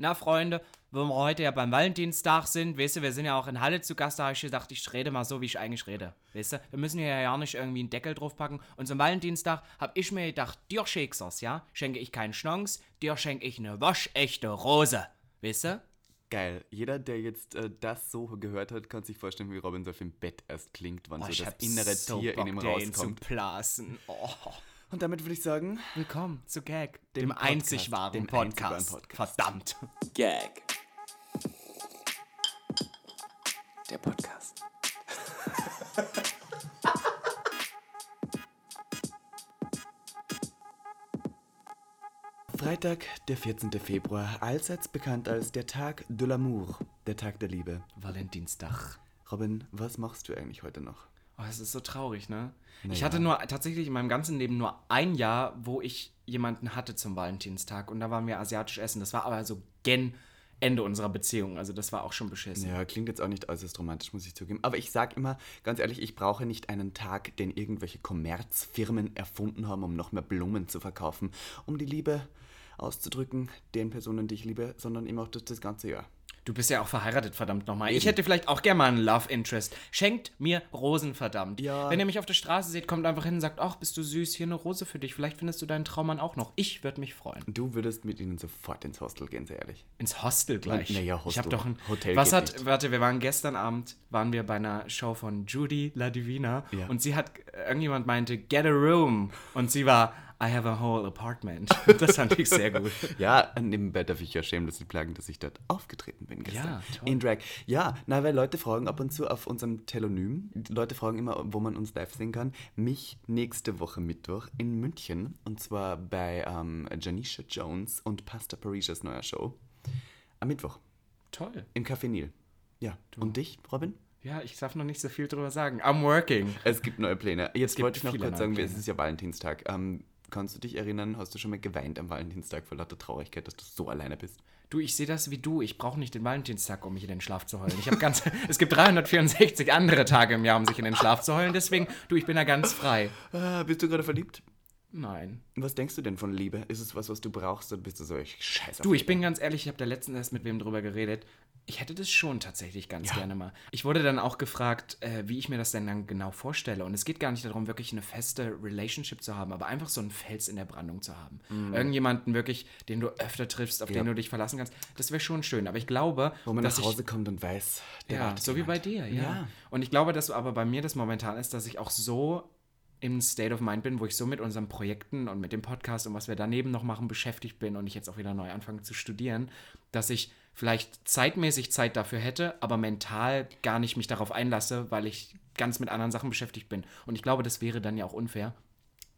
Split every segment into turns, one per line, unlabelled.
na Freunde, wo wir heute ja beim Valentinstag sind, weißt du, wir sind ja auch in Halle zu Gast, da habe ich gedacht, ich rede mal so, wie ich eigentlich rede, weißt du. Wir müssen hier ja nicht irgendwie einen Deckel draufpacken. Und zum Valentinstag habe ich mir gedacht, dir schenkst ja, schenke ich keinen Schnons, dir schenke ich eine waschechte Rose, weißt du.
Geil. Jeder, der jetzt äh, das so gehört hat, kann sich vorstellen, wie Robin so im Bett erst klingt, wann
Oh,
so das innere
so
Tier
Bock,
in ihm
den
rauskommt.
zu blasen. Oh.
Und damit würde ich sagen,
Willkommen zu Gag, dem,
Dem Podcast,
einzig wahren
dem
Podcast.
einzig wahren Podcast.
Verdammt.
Gag. Der Podcast.
Freitag, der 14. Februar, allseits bekannt als der Tag de l'amour, der Tag der Liebe.
Valentinstag.
Robin, was machst du eigentlich heute noch?
Oh, es ist so traurig, ne? Ich
Naja.
hatte nur tatsächlich in meinem ganzen Leben nur ein Jahr, wo ich jemanden hatte zum Valentinstag und da waren wir asiatisch essen. Das war aber so gen Ende unserer Beziehung. Also das war auch schon beschissen.
Ja, klingt jetzt auch nicht äußerst romantisch, muss ich zugeben. Aber ich sag immer, ganz ehrlich, ich brauche nicht einen Tag, den irgendwelche Kommerzfirmen erfunden haben, um noch mehr Blumen zu verkaufen, um die Liebe auszudrücken, den Personen, die ich liebe, sondern eben auch das, das ganze Jahr.
Du bist ja auch verheiratet, verdammt nochmal. Ich hätte vielleicht auch gerne mal einen Love Interest. Schenkt mir Rosen, verdammt.
Ja.
Wenn ihr mich auf der Straße seht, kommt einfach hin und sagt, ach, bist du süß, hier eine Rose für dich. Vielleicht findest du deinen Traummann auch noch. Ich würde mich freuen.
Du würdest mit ihnen sofort ins Hostel gehen, sehr ehrlich.
Ins Hostel gleich.
Na ja,
Ich
Hostel.
habe doch ein
Hotel
Was hat
nicht.
warte, wir waren gestern Abend waren wir bei einer Show von Judy La Divina
Ja.
und sie hat irgendjemand meinte get a room und sie war I have a whole apartment. Das fand ich sehr gut.
Ja, nebenbei darf ich ja shamelessly plagen, dass ich dort aufgetreten bin gestern.
Ja, toll.
In Drag. Ja, na, weil Leute fragen ab und zu auf unserem Telonym, Leute fragen immer, wo man uns live sehen kann. Mich nächste Woche Mittwoch in München und zwar bei ähm, Janisha Jones und Pasta Parisias neuer Show. Am Mittwoch
Toll.
im Café Nil. Ja, und dich, Robin?
Ja, ich darf noch nicht so viel drüber sagen. I'm working.
Es gibt neue Pläne. Jetzt wollte ich noch kurz sagen,
Pläne.
es ist ja Valentinstag. Ähm, kannst du dich erinnern, hast du schon mal geweint am Valentinstag vor lauter Traurigkeit, dass du so alleine bist?
Du, ich sehe das wie du. Ich brauche nicht den Valentinstag, um mich in den Schlaf zu heulen. Ich habe ganz, es gibt 364 andere Tage im Jahr, um sich in den Schlaf zu heulen. Deswegen, du, ich bin da ganz frei.
Ah, bist du gerade verliebt?
Nein.
Was denkst du denn von Liebe? Ist es was, was du brauchst oder bist du so, ich scheiße?
Du, ich bin ganz ehrlich, ich habe da letztens erst mit wem drüber geredet. Ich hätte das schon tatsächlich ganz
Ja.
gerne mal. Ich wurde dann auch gefragt, äh, wie ich mir das denn dann genau vorstelle. Und es geht gar nicht darum, wirklich eine feste Relationship zu haben, aber einfach so einen Fels in der Brandung zu haben. Irgendjemanden wirklich, den du öfter triffst, auf
Mhm. Ja.
den du dich verlassen kannst. Das wäre schon schön. Aber ich glaube,
Wo man
dass
nach
ich,
Hause kommt und weiß, der
ja, so wie
jemand.
bei dir, ja.
Ja.
Und ich glaube, dass aber bei mir das momentan ist, dass ich auch so im State of Mind bin, wo ich so mit unseren Projekten und mit dem Podcast und was wir daneben noch machen beschäftigt bin und ich jetzt auch wieder neu anfange zu studieren, dass ich vielleicht zeitmäßig Zeit dafür hätte, aber mental gar nicht mich darauf einlasse, weil ich ganz mit anderen Sachen beschäftigt bin. Und ich glaube, das wäre dann ja auch unfair,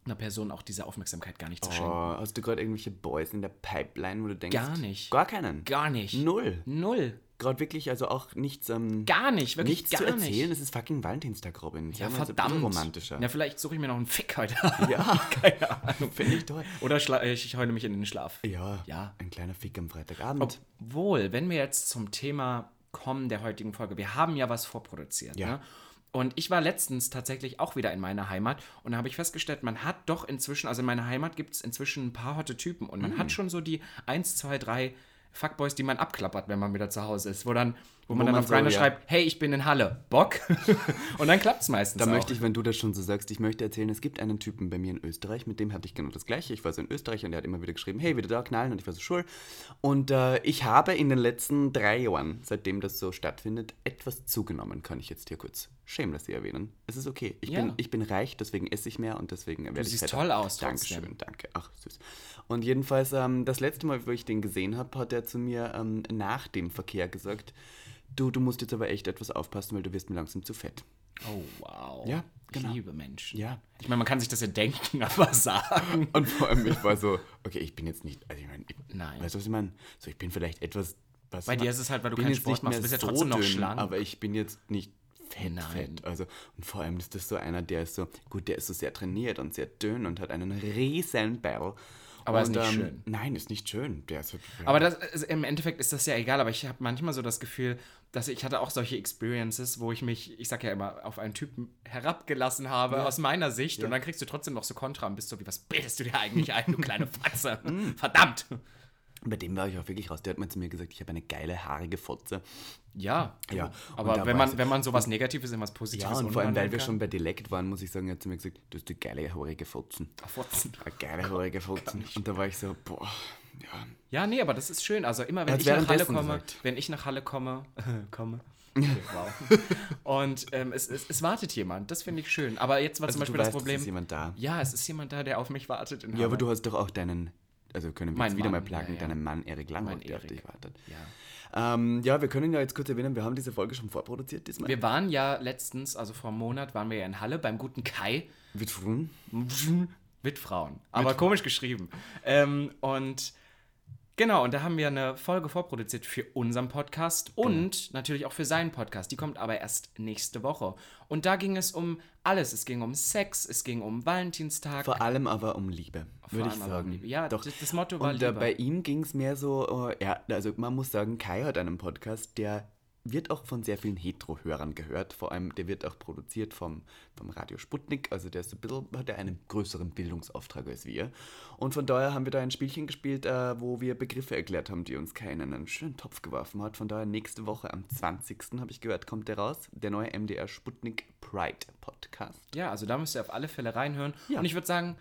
einer Person auch diese Aufmerksamkeit gar nicht zu schenken.
Oh, hast du gerade irgendwelche Boys in der Pipeline, wo du denkst?
Gar nicht.
Gar keinen?
Gar nicht.
Null.
Null.
Gerade wirklich, also auch nichts, ähm,
Gar nicht, wirklich
nichts
gar
zu erzählen.
nicht.
Es ist fucking Valentinstag, Robin.
Ja,
mal so
verdammt.
romantischer.
Ja, vielleicht suche ich mir noch einen Fick heute.
Ja,
Keine Ahnung.
finde ich toll.
Oder schla- äh, ich heule mich in den Schlaf.
Ja,
Ja.
ein kleiner Fick am Freitagabend.
Obwohl, wenn wir jetzt zum Thema kommen der heutigen Folge, wir haben ja was vorproduziert.
Ja.
Ne? Und ich war letztens tatsächlich auch wieder in meiner Heimat und da habe ich festgestellt, man hat doch inzwischen, also in meiner Heimat gibt es inzwischen ein paar hotte Typen und man
Mm.
hat schon so die 1, 2, 3 Fuckboys, die man abklappert, wenn man wieder zu Hause ist, wo dann, wo man dann
man
auf
so,
Grindr
ja.
schreibt, hey, ich bin in Halle, Bock? und dann klappt es meistens
Da
auch.
möchte ich, wenn du das schon so sagst, ich möchte erzählen, es gibt einen Typen bei mir in Österreich, mit dem hatte ich genau das Gleiche. Ich war so in Österreich und der hat immer wieder geschrieben, hey, wieder da knallen und ich war so schul. Und äh, ich habe in den letzten drei Jahren, seitdem das so stattfindet, etwas zugenommen, kann ich jetzt hier kurz shamelessly erwähnen. Es ist okay. Ich,
Ja.
bin, ich bin reich, deswegen esse ich mehr und deswegen werde ich
siehst
fetter.
toll aus trotzdem.
Dankeschön, danke. Ach, süß. Und jedenfalls, ähm, das letzte Mal, wo ich den gesehen habe, hat er zu mir ähm, nach dem Verkehr gesagt, du, du musst jetzt aber echt etwas aufpassen, weil du wirst mir langsam zu fett.
Oh, wow.
Ja, genau.
Ich liebe Menschen.
Ja.
Ich meine, man kann sich das ja denken, aber sagen.
Und vor allem, ich war so, okay, ich bin jetzt nicht, also ich meine,
Nein.
weißt du, was ich meine? So, ich bin vielleicht etwas, was
Bei dir ist es halt, weil du keinen Sport machst, du bist ja
so
trotzdem noch
dünn,
schlank.
Aber ich bin jetzt nicht fett,
Nein.
fett. Also, und vor allem ist das so einer, der ist so, gut, der ist so sehr trainiert und sehr dünn und hat einen riesen Bell.
Aber
und,
ist nicht schön.
Nein, ist nicht schön. Der ist,
Aber das, ist- im Endeffekt ist das ja egal, aber ich habe manchmal so das Gefühl, dass ich hatte auch solche Experiences, wo ich mich, ich sag ja immer, auf einen Typen herabgelassen habe, aus meiner Sicht. Und dann kriegst du trotzdem noch so Kontra und bist so wie, was bildest du dir eigentlich ein, du kleine Fatze?
Mm.
Verdammt!
Bei dem war ich auch wirklich raus. Der hat mal zu mir gesagt, ich habe eine geile, haarige Fotze.
Ja,
Ja,
aber wenn man, wenn man sowas Negatives in was Positives
Ja, und vor allem, weil wir schon bei Dialekt waren, muss ich sagen, er hat zu mir gesagt, du hast die geile, haarige Fotzen.
Fotzen.
Eine geile, haarige Fotzen. Und da war ich so, boah, ja.
Nee, aber das ist schön. Also immer, wenn ich nach Halle komme,
gesagt.
wenn ich nach Halle komme, komme. Okay, wow. Und ähm, es, es, es wartet jemand. Das finde ich schön. Aber jetzt war
Also
zum Beispiel
du
das
weißt,
Problem.
Es ist jemand da.
ja, es ist jemand da, der auf mich wartet. In
Ja, aber du hast doch auch deinen, also können wir
Mein
jetzt wieder
Mann,
mal plagen,
ja, ja.
deinen Mann Erik Langhoff, der auf dich wartet.
Ja.
Ähm, ja, wir können ja jetzt kurz erwähnen, wir haben diese Folge schon vorproduziert diesmal.
Wir waren ja letztens, also vor einem Monat, waren wir ja in Halle beim guten Kai.
Mit Frun.
Mit Frauen. Aber komisch geschrieben. Ähm, und genau, und da haben wir eine Folge vorproduziert für unseren Podcast und natürlich auch für seinen Podcast. Die kommt aber erst nächste Woche. Und da ging es um alles. Es ging um Sex, es ging um Valentinstag.
Vor allem aber um Liebe, würde ich
um
sagen.
Liebe. Ja,
Doch.
das- Motto war
Und äh,
Liebe.
bei ihm ging es mehr so, äh, ja, also man muss sagen, Kai hat einen Podcast, der wird auch von sehr vielen Hetero-Hörern gehört. Vor allem, der wird auch produziert vom, vom Radio Sputnik. Also der ist ein bisschen, hat er einen größeren Bildungsauftrag als wir. Und von daher haben wir da ein Spielchen gespielt, äh, wo wir Begriffe erklärt haben, die uns Kai in einen schönen Topf geworfen hat. Von daher nächste Woche am 20. habe ich gehört, kommt der raus. Der neue MDR Sputnik Pride Podcast.
ja, also da müsst ihr auf alle Fälle reinhören.
Ja.
Und ich würde sagen,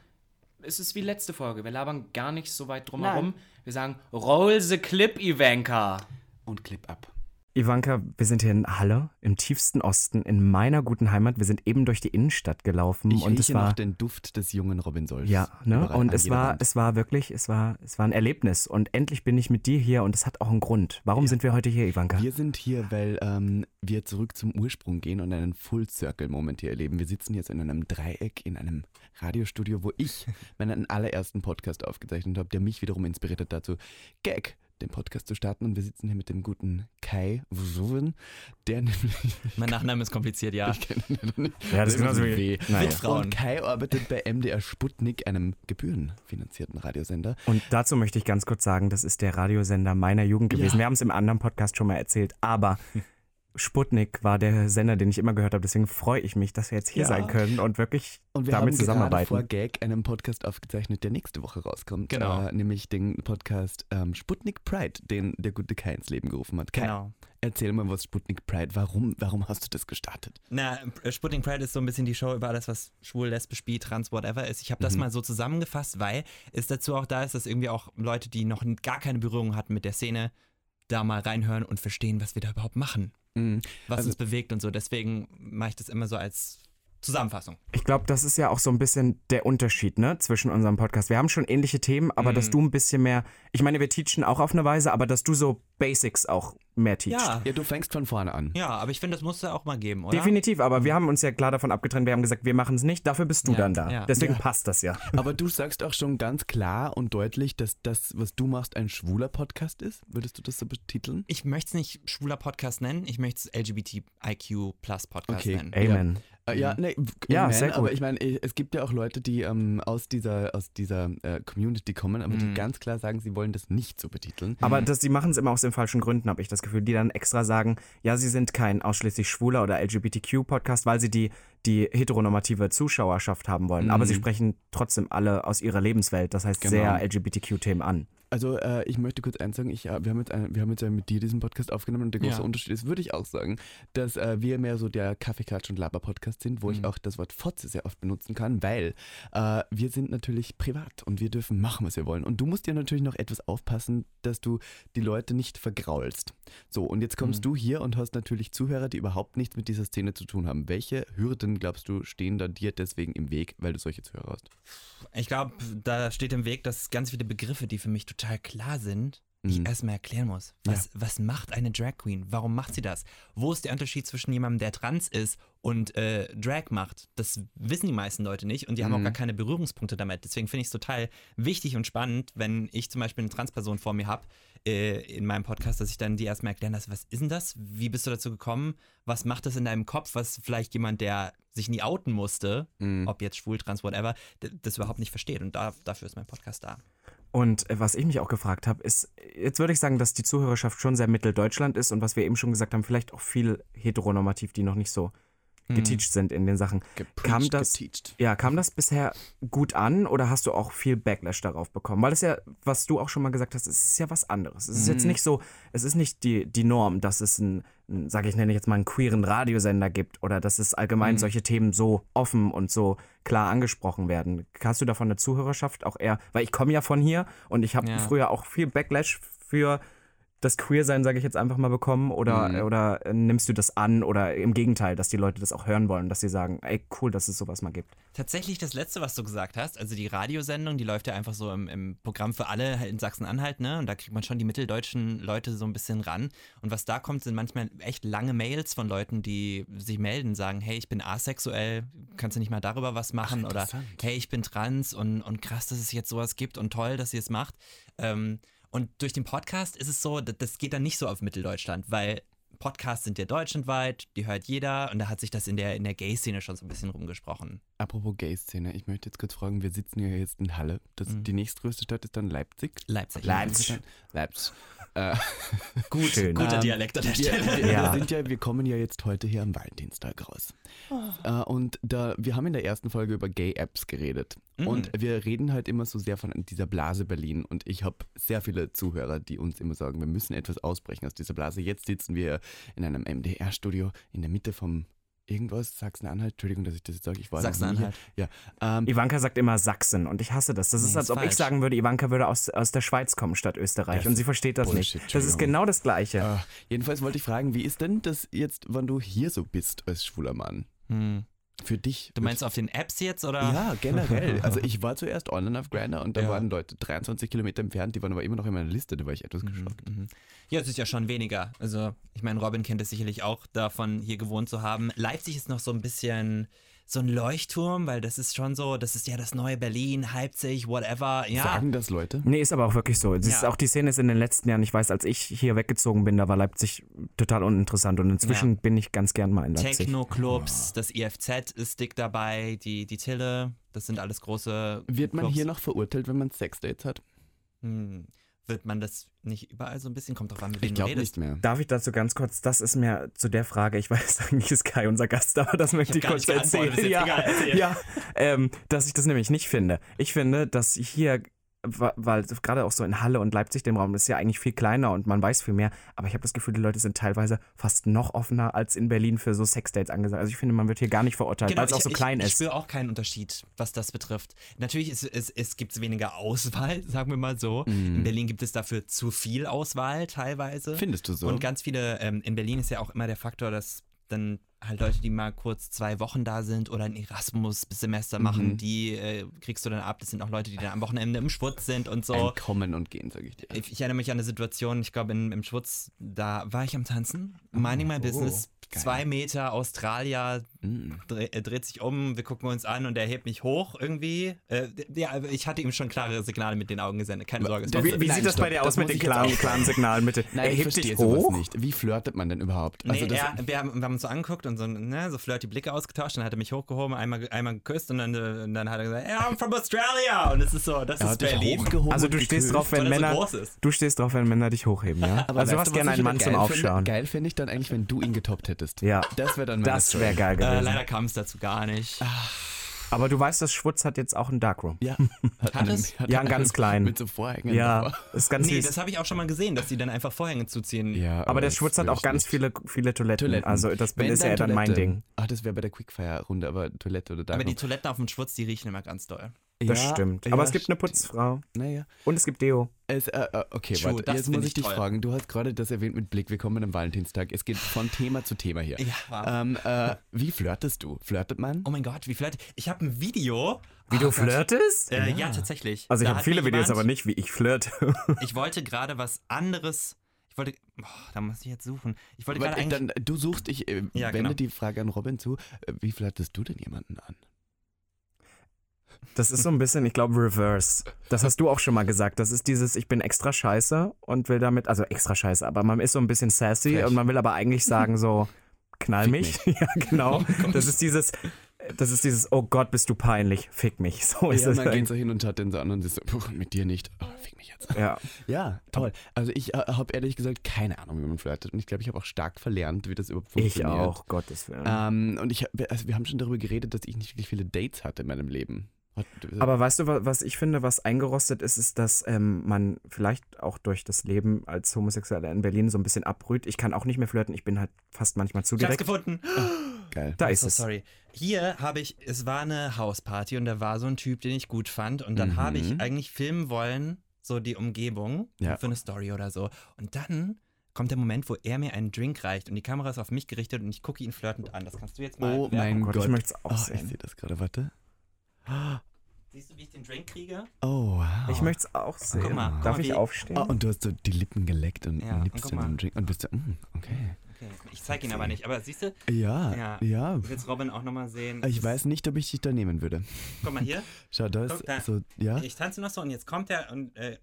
es ist wie letzte Folge. Wir labern gar nicht so weit drumherum. Wir sagen, roll the clip, Ivanka.
Und Clip ab.
Ivanka, wir sind hier in Halle, im tiefsten Osten, in meiner guten Heimat. Wir sind eben durch die Innenstadt gelaufen
Ich
und es war
noch den Duft des jungen Robin Solls.
ja, ne? Und es war,
Wand.
es war wirklich, es war, es war ein Erlebnis. Und endlich bin ich mit dir hier und es hat auch einen Grund. Warum sind wir heute hier, Ivanka?
Wir sind hier, weil ähm, wir zurück zum Ursprung gehen und einen Full-Circle-Moment hier erleben. Wir sitzen jetzt in einem Dreieck in einem Radiostudio, wo ich meinen allerersten Podcast aufgezeichnet habe, der mich wiederum inspiriert hat dazu, Gag, den Podcast zu starten. Und wir sitzen hier mit dem guten Kai Wuwen, der nämlich,
Mein Nachname ist kompliziert, ja.
ich kenne leider nicht,
Ja, das ist genauso
immer so
wie-. Naja.
Und Kai arbeitet bei MDR Sputnik, einem gebührenfinanzierten Radiosender.
Und dazu möchte ich ganz kurz sagen, das ist der Radiosender meiner Jugend gewesen.
Ja.
Wir haben es im anderen Podcast schon mal erzählt, aber Sputnik war der Sender, den ich immer gehört habe. Deswegen freue ich mich, dass wir jetzt hier
Ja.
sein können und wirklich
Und wir
damit
haben
zusammenarbeiten.
vor Gag einen Podcast aufgezeichnet, der nächste Woche rauskommt.
Genau.
Äh, nämlich den Podcast ähm, Sputnik Pride, den der gute Kai ins Leben gerufen hat. Kai,
Genau.
erzähl mal was Sputnik Pride. Warum, warum hast du das gestartet?
Na, Sputnik Pride ist so ein bisschen die Show über alles, was schwul, lesbisch, bi, trans, whatever ist. Ich habe das
Mhm.
mal so zusammengefasst, weil es dazu auch da ist, dass irgendwie auch Leute, die noch gar keine Berührung hatten mit der Szene, da mal reinhören und verstehen, was wir da überhaupt machen,
Mhm.
was
Also-
uns bewegt und so. Deswegen mache ich das immer so als Zusammenfassung.
Ich glaube, das ist ja auch so ein bisschen der Unterschied ne, zwischen unserem Podcast. Wir haben schon ähnliche Themen, aber dass
Mhm.
du ein bisschen mehr, ich meine, wir teachen auch auf eine Weise, aber dass du so Basics auch mehr teachst.
Ja,
Ja, du fängst von vorne an.
ja, aber ich finde, das musst du auch mal geben, oder?
Definitiv, aber wir haben uns ja klar davon abgetrennt. Wir haben gesagt, wir machen es nicht, dafür bist du
Ja,
dann da.
ja.
Deswegen
Ja.
passt das ja.
Aber du sagst auch schon ganz klar und deutlich, dass das, was du machst, ein schwuler Podcast ist. Würdest du das so betiteln?
Ich möchte es nicht schwuler Podcast nennen, ich möchte es LGBTIQ Plus Podcast
Okay.
nennen.
Amen.
Äh, ja, nee,
Ja,
Amen,
sehr gut.
aber ich meine, es gibt ja auch Leute, die ähm, aus dieser, aus dieser äh, Community kommen, aber die
Mhm.
ganz klar sagen, sie wollen das nicht so betiteln.
Aber das, die machen es immer aus den falschen Gründen, habe ich das Gefühl. Die dann extra sagen, ja, sie sind kein ausschließlich schwuler oder LGBTQ-Podcast, weil sie die, die heteronormative Zuschauerschaft haben wollen. Aber sie sprechen trotzdem alle aus ihrer Lebenswelt, das heißt
Genau.
sehr LGBTQ-Themen an.
Also äh, ich möchte kurz eins sagen, ich, äh, wir, haben jetzt ein, wir haben jetzt mit dir diesen Podcast aufgenommen und der große
Ja.
Unterschied ist, würde ich auch sagen, dass äh, wir mehr so der Kaffeeklatsch- und Laber-Podcast sind, wo ich
Mhm.
auch das Wort Fotze sehr oft benutzen kann, weil äh, wir sind natürlich privat und wir dürfen machen, was wir wollen. Und du musst dir natürlich noch etwas aufpassen, dass du die Leute nicht vergraulst. So, und jetzt kommst
Mhm.
du hier und hast natürlich Zuhörer, die überhaupt nichts mit dieser Szene zu tun haben. Welche Hürden, glaubst du, stehen da dir deswegen im Weg, weil du solche Zuhörer hast?
Ich glaube, da steht im Weg, dass ganz viele Begriffe, die für mich total klar sind, ich
Mhm.
erstmal erklären muss. Was, was macht eine Drag Queen? Warum macht sie das? Wo ist der Unterschied zwischen jemandem, der trans ist und äh, Drag macht? Das wissen die meisten Leute nicht und die haben auch
Mhm.
gar keine Berührungspunkte damit. Deswegen finde ich es total wichtig und spannend, wenn ich zum Beispiel eine Transperson vor mir habe äh, in meinem Podcast, dass ich dann die erstmal erklären lasse, was ist denn das? Wie bist du dazu gekommen? Was macht das in deinem Kopf, was vielleicht jemand, der sich nie outen musste,
Mhm.
ob jetzt schwul, trans, whatever, das überhaupt nicht versteht. Und da, dafür ist mein Podcast da.
Und äh, was ich mich auch gefragt habe, ist, jetzt würde ich sagen, dass die Zuhörerschaft schon sehr Mitteldeutschland ist und was wir eben schon gesagt haben, vielleicht auch viel heteronormativ, die noch nicht so geteacht sind in den Sachen. kam das,
geteacht.
ja, kam das bisher gut an oder hast du auch viel Backlash darauf bekommen? Weil es ja, was du auch schon mal gesagt hast, es ist ja was anderes. Es ist jetzt nicht so, es ist nicht die, die Norm, dass es ein, ein sage ich nenne jetzt mal einen queeren Radiosender gibt oder dass es allgemein solche Themen so offen und so klar angesprochen werden. Hast du davon eine Zuhörerschaft auch eher, weil ich komme ja von hier und ich habe
Ja.
früher auch viel Backlash für das Queer-Sein, sage ich jetzt einfach mal, bekommen? Oder, oder äh, nimmst du das an? Oder im Gegenteil, dass die Leute das auch hören wollen, dass sie sagen, ey, cool, dass es sowas mal gibt.
Tatsächlich das letzte, was du gesagt hast, also die Radiosendung, die läuft ja einfach so im, im Programm für alle in Sachsen-Anhalt, ne? Und da kriegt man schon die mitteldeutschen Leute so ein bisschen ran. Und was da kommt, sind manchmal echt lange Mails von Leuten, die sich melden, sagen, hey, ich bin asexuell, kannst du nicht mal darüber was machen? Oder hey, ich bin trans und, und krass, dass es jetzt sowas gibt und toll, dass ihr es macht. Ähm, und durch den Podcast ist es so, das- geht dann nicht so auf Mitteldeutschland, weil Podcasts sind ja deutschlandweit, die hört jeder und da hat sich das in der, in der Gay-Szene schon so ein bisschen rumgesprochen.
Apropos Gay-Szene, ich möchte jetzt kurz fragen, wir sitzen ja jetzt in Halle. Das, Die nächstgrößte Stadt ist dann Leipzig.
Leipzig.
Leipzig.
Leipzig. Äh,
Gut, Schön.
Guter
Ähm,
Dialekt an der Stelle.
wir,
Ja.
wir, sind ja, wir kommen ja jetzt heute hier am Valentinstag raus. Äh, und da, wir haben in der ersten Folge über Gay-Apps geredet.
Mhm.
Und wir reden halt immer so sehr von dieser Blase Berlin. Und ich habe sehr viele Zuhörer, die uns immer sagen, wir müssen etwas ausbrechen aus dieser Blase. Jetzt sitzen wir in einem MDR-Studio in der Mitte vom irgendwas, Sachsen-Anhalt. Entschuldigung, dass ich das jetzt sage. Ich war
Sachsen-Anhalt.
Ja. Ähm,
Ivanka sagt immer Sachsen und ich hasse das. Das ist,
Nee,
als
ist
ob ich
falsch.
sagen würde, Ivanka würde aus, aus der Schweiz kommen statt Österreich
Das
und sie versteht das
Bullshit,
nicht. Das ist genau das Gleiche.
äh, jedenfalls wollte ich fragen, wie ist denn das jetzt, wann du hier so bist als schwuler Mann?
Hm.
Für dich?
Du meinst auf den Apps jetzt oder?
Ja, generell. Also ich war zuerst online auf Grindr und da
Ja.
waren Leute 23 Kilometer entfernt, die waren aber immer noch in meiner Liste, da war ich etwas geschockt.
Mhm. Ja, es ist ja schon weniger. Also, ich meine, Robin kennt es sicherlich auch davon, hier gewohnt zu haben. Leipzig ist noch so ein bisschen so ein Leuchtturm, weil das ist schon so, das ist ja das neue Berlin, Leipzig, whatever. Ja,
Sagen das Leute?
Nee, ist aber auch wirklich so. Es ist
Ja.
auch die Szene ist in den letzten Jahren, ich weiß, als ich hier weggezogen bin, da war Leipzig total uninteressant und inzwischen bin ich ganz gern mal in Leipzig.
Techno-Clubs, das IFZ ist dick dabei, die, die Tille, das sind alles große.
Wird man
Clubs.
hier noch verurteilt, wenn man Sexdates hat?
Hm. Wird man das nicht überall so ein bisschen? Kommt drauf an, mit
Ich
wem du
glaube
redest.
nicht mehr.
Darf ich dazu ganz kurz, das ist mir zu der Frage, ich weiß, eigentlich ist Kai unser Gast, aber das möchte ich,
gar
kurz erzählen. Ja, ja ähm, dass ich das nämlich nicht finde. Ich finde, dass hier, weil gerade auch so in Halle und Leipzig, dem Raum, ist ja eigentlich viel kleiner und man weiß viel mehr, aber ich habe das Gefühl, die Leute sind teilweise fast noch offener als in Berlin für so Sexdates angesagt. Also ich finde, man wird hier gar nicht verurteilt, weil es auch so
ich,
klein
ich, Ich
ist.
spüre auch keinen Unterschied, was das betrifft. Natürlich ist es, es gibt weniger Auswahl, sagen wir mal so. In Berlin gibt es dafür zu viel Auswahl teilweise.
Findest du so?
Und ganz viele, ähm, in Berlin ist ja auch immer der Faktor, dass dann halt Leute, die mal kurz zwei Wochen da sind oder ein Erasmus-Semester machen, die äh, kriegst du dann ab. Das sind auch Leute, die dann am Wochenende im Schwutz sind und so.
Ein Kommen und Gehen, sage ich dir.
Ich, ich erinnere mich an eine Situation, ich glaube, im Schwutz, da war ich am Tanzen, minding my business,
geil.
zwei Meter Australier. Dreh, er dreht sich um, wir gucken uns an und er hebt mich hoch irgendwie. Äh, ja, aber ich hatte ihm schon klare Signale mit den Augen gesendet, keine Sorge. es war-
Wie, wie
Nein,
sieht das
stopp,
bei dir
das
aus mit den klaren, klaren Signalen? Bitte.
Nein,
er hebt dich hoch.
nicht. Wie flirtet man denn überhaupt?
Nee,
Also das,
er, wir, haben, wir haben uns so angeguckt und so, ne, so flirty Blicke ausgetauscht, dann hat er mich hochgehoben, einmal, einmal geküsst und dann, äh, und dann hat er gesagt, yeah, I'm from Australia! Und es ist so, das
er
ist Berlin.
hochgehoben
Also du stehst drauf, wenn
er so
Männer,
groß ist.
du stehst drauf, wenn Männer dich hochheben, ja?
Aber
also du hast
was
gerne einen Mann zum Aufschauen.
Finde? Geil fände ich dann eigentlich, wenn du ihn getoppt hättest.
Ja.
Das wäre dann
Das
Story.
wäre geil
Äh,
gewesen.
leider kam es dazu gar nicht.
Aber du weißt, das Schwutz hat jetzt auch einen Darkroom.
Ja. Hat,
Hat es?
Ja, einen ganz kleinen.
Mit so Vorhängen.
Ja,
davor.
ist ganz
Nee,
süß.
das habe ich auch schon mal gesehen, dass die dann einfach Vorhänge zuziehen.
Ja,
aber der
das
Schwutz hat auch ganz viele, viele Toiletten.
Toiletten.
Also das
Wenn
ist ja dann mein. Ding.
Ach, das wäre bei der Quickfire-Runde, aber Toilette oder da.
Aber die Toiletten auf dem Schwutz, die riechen immer ganz doll.
Das
Ja,
stimmt.
ja,
Aber es gibt eine. Putzfrau.
Naja.
Und es gibt Deo.
Es, äh, äh, okay,
True,
warte.
das
Jetzt muss
ich
ich dich
toll.
fragen. Du hast gerade das erwähnt mit Blick. Wir kommen am Valentinstag. Es geht von Thema zu Thema hier.
Ja.
Ähm, äh, wie flirtest du? Flirtet man?
Oh mein Gott, wie flirt. Ich habe ein Video.
Wie du flirtest?
Äh, ja. tatsächlich.
Also ich habe viele Videos,
jemand-
aber nicht, wie ich flirte.
Ich wollte gerade was anderes. Ich wollte. Boah, da muss ich jetzt suchen. Ich wollte gerade
Weil,
eigentlich.
dann, du suchst, ich äh,
Ja,
wende
genau.
die Frage an Robin zu. Äh, wie flirtest du denn jemanden an?
Das ist so ein bisschen, ich glaube, Reverse. Das hast du auch schon mal gesagt. Das ist dieses, ich bin extra scheiße und will damit, also extra scheiße, aber man ist so ein bisschen sassy
Frech.
und man will aber eigentlich sagen so, knall
Fick
mich. ja, genau. Das ist dieses, das ist dieses, oh Gott, bist du peinlich, fick mich. So ist
ja,
es.
man geht so hin und schaut den so an und ist so, "Puh, mit dir nicht. Oh, fick mich jetzt.
Ja.
Ja, toll. Also ich äh, habe ehrlich gesagt keine Ahnung, wie man flirtet. Und ich glaube, ich habe auch stark verlernt, wie das überhaupt
Ich
funktioniert.
auch, Gottes Willen.
Ähm, und ich, also wir haben schon darüber geredet, dass ich nicht wirklich viele Dates hatte in meinem Leben. Hat-
Aber weißt du, wa- was ich finde, was eingerostet ist, ist, dass ähm, man vielleicht auch durch das Leben als Homosexueller in Berlin so ein bisschen abbrüht. Ich kann auch nicht mehr flirten, ich bin halt fast manchmal zu
Ich hab's
direkt.
gefunden.
geil.
Da ist
so
es.
sorry. Hier habe ich, es war eine Hausparty und da war so ein Typ, den ich gut fand. Und dann
Mhm.
habe ich eigentlich filmen wollen, so die Umgebung
Ja.
für eine Story oder so. Und dann kommt der Moment, wo er mir einen Drink reicht und die Kamera ist auf mich gerichtet und ich gucke ihn flirtend an. Das kannst du jetzt mal.
Oh
werfen.
mein
Oh Gott,
Gott.
ich möchte es auch
Oh, ich
sehen.
sehe das gerade, warte.
Siehst du, wie ich den Drink kriege?
Oh, wow.
Ich möchte es auch sehen.
Guck mal, guck
Darf
mal,
ich
wie-
aufstehen?
Oh, und du hast so die Lippen geleckt und
Ja, und
nippst
guck
in
mal.
den Drink und bist so, mm, okay.
Okay, ich zeige ihn aber nicht. Aber siehst du,
Ja,
Ja.
ja.
ich will jetzt Robin auch nochmal sehen.
Ich weiß nicht, ob ich dich da nehmen würde.
Guck mal hier.
Schau, da ist
Guck, da.
so, ja.
Ich tanze noch so und jetzt kommt er und äh,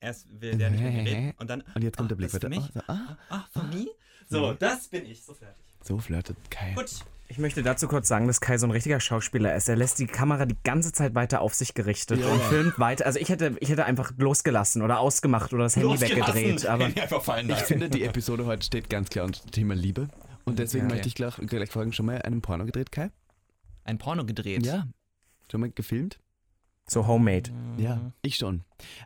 erst will der nicht mit mir reden. Und dann.
Und jetzt kommt
ah,
der Blick
ist für mich.
Oh, so, ah,
Ah, von mir? So, das bin ich. So fertig.
so flirtet Kai.
Gut.
Ich möchte dazu kurz sagen, dass Kai so ein richtiger Schauspieler ist. Er lässt die Kamera die ganze Zeit weiter auf sich gerichtet
Ja.
und filmt weiter. Also ich hätte, ich hätte einfach losgelassen oder ausgemacht oder das Handy weggedreht. Aber
Handy einfach fallen
Ich finde, die Episode heute steht ganz klar unter dem Thema Liebe. Und deswegen
Okay.
möchte ich gleich, gleich fragen, schon mal einen Porno gedreht, Kai?
Ein Porno gedreht.
Ja. Schon mal gefilmt?
So homemade.
Ja, ich schon.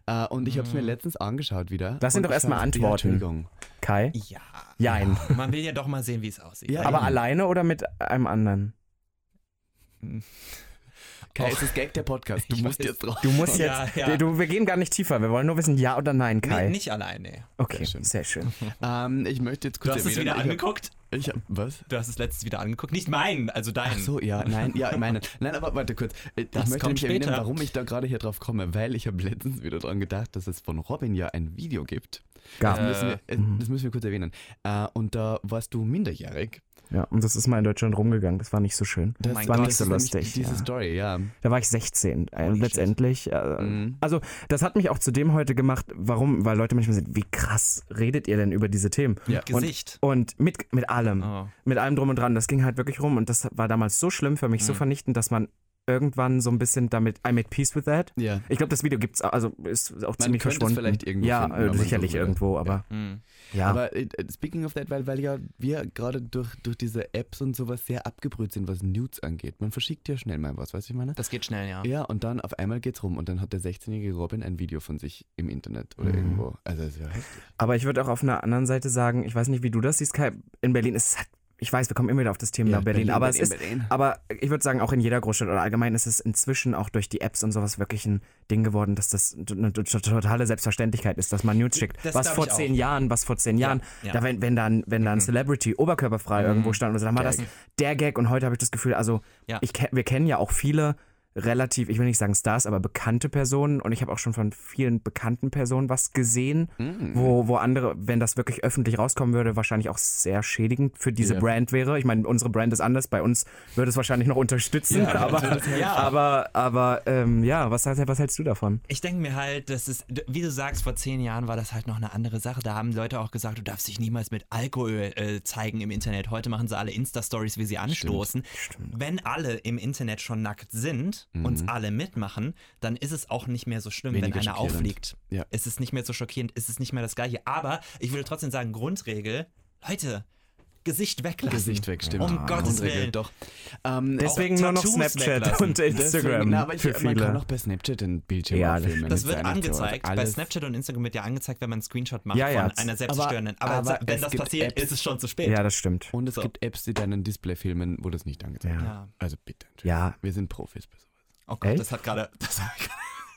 Äh, und ich habe es mir letztens angeschaut wieder.
Lass ihn doch
ich
erst mal
fand- Ja,
antworten.
Entschuldigung.
Kai?
Ja.
Jein.
Man will ja doch mal sehen, wie es aussieht.
Ja,
Aber
eben.
alleine oder mit einem anderen?
Kai,
Auch-
es ist Gag der Podcast. Du
Ich
musst
weiß.
jetzt drauf.
Du musst
Ja,
jetzt.
ja.
Du, wir gehen gar nicht tiefer. Wir wollen nur wissen, ja oder nein, Kai.
Nee, nicht alleine.
okay,
Sehr schön.
sehr schön.
Ähm, ich möchte jetzt
Du
kurz
hast es wieder angeguckt?
Ich hab, was?
Du hast es letztens wieder angeguckt. Nicht meinen, also deinen.
Ach so, ja, nein, ja, meine. Nein, aber warte kurz. Äh, Ich
Das
möchte
kommt
nämlich erwähnen,
später.
warum ich da gerade hier drauf komme, weil ich habe letztens wieder dran gedacht, dass es von Robin ja ein Video gibt.
Gab.
Das müssen wir,
Äh,
äh, das müssen wir kurz erwähnen. Äh, und da warst du minderjährig.
Ja, und das ist mal in Deutschland rumgegangen. Das war nicht so schön.
Das,
mein
war
Gott,
nicht so lustig.
Diese
ja.
Story, ja.
Da war ich 16, äh, letztendlich. Äh,
Mhm.
Also, das hat mich auch zu dem heute gemacht. Warum? Weil Leute manchmal sind, wie krass redet ihr denn über diese Themen?
Ja.
Gesicht.
Und mit, mit allem.
Oh.
Mit allem drum und dran. Das ging halt wirklich rum. Und das war damals so schlimm für mich, so
Mhm.
vernichtend, dass man irgendwann so ein bisschen damit, I made peace with that.
Ja.
Ich glaube, das Video gibt's, also ist auch
Man
ziemlich verschwunden.
vielleicht irgendwo
ja,
finden,
äh, sicherlich
würde.
irgendwo, aber
Hm.
ja.
Aber äh, speaking of that, weil, weil ja wir gerade durch, durch diese Apps und sowas sehr abgebrüht sind, was Nudes angeht. Man verschickt ja schnell mal was, weißt du, ich meine?
Das geht schnell, ja.
Ja, und dann auf einmal geht's rum und dann hat der 16-jährige Robin ein Video von sich im Internet oder
Mhm.
irgendwo. Also ist ja heftig.
Aber ich würde auch auf einer anderen Seite sagen, ich weiß nicht, wie du das siehst, Kai. In Berlin ist es halt, ich weiß, wir kommen immer wieder auf das Thema
Ja,
Berlin,
Berlin,
aber
Berlin,
es ist,
Berlin.
aber ich würde sagen, auch in jeder Großstadt oder allgemein ist es inzwischen auch durch die Apps und sowas wirklich ein Ding geworden, dass das eine totale Selbstverständlichkeit ist, dass man Nudes schickt.
Das
was vor zehn
auch.
Jahren, was vor zehn Jahren,
ja.
da wenn, wenn dann, wenn da ein Celebrity oberkörperfrei irgendwo stand und so, dann war das der Gag und heute habe ich das Gefühl, also ich, wir kennen ja auch viele relativ, ich will nicht sagen Stars, aber bekannte Personen und ich habe auch schon von vielen bekannten Personen was gesehen,
Mhm.
wo, wo andere, wenn das wirklich öffentlich rauskommen würde, wahrscheinlich auch sehr schädigend für diese
Ja.
Brand wäre. Ich meine, unsere Brand ist anders, bei uns würde es wahrscheinlich noch unterstützen, aber,
Ja.
aber, aber ähm, ja, was, was hältst du davon?
Ich denke mir halt, das ist, wie du sagst, vor zehn Jahren war das halt noch eine andere Sache. Da haben Leute auch gesagt, du darfst dich niemals mit Alkohol äh, zeigen im Internet. Heute machen sie alle Insta-Stories, wie sie anstoßen. Wenn alle im Internet schon nackt sind und alle mitmachen, dann ist es auch nicht mehr so schlimm, wenn
Weniger
einer
schockierend.
auffliegt.
Ja.
Es ist nicht mehr so schockierend, es ist nicht mehr das Gleiche. Aber ich würde trotzdem sagen, Grundregel, Leute, Gesicht weglassen.
Gesicht weg, stimmt.
Um Gottes
Grundregel,
Willen.
Doch. Ähm,
Deswegen nur noch Snapchat
weglassen.
und Instagram
Deswegen, na, aber ich,
für
man kann
viele.
auch bei Snapchat den Bildschirm
Ja, das
abfilmen.
Das wird angezeigt. Bei Snapchat und Instagram wird ja angezeigt, wenn man einen Screenshot macht
Ja, ja.
von einer selbstzerstörenden. Aber,
Aber- aber
wenn das passiert,
Apps-
ist es schon zu spät.
Ja, das stimmt.
Und es
So.
gibt Apps, die deinen Display filmen, wo das nicht angezeigt wird.
Ja.
Also bitte.
Ja,
Wir sind Profis bei sowas.
Oh Gott,
Echt?
das hat gerade.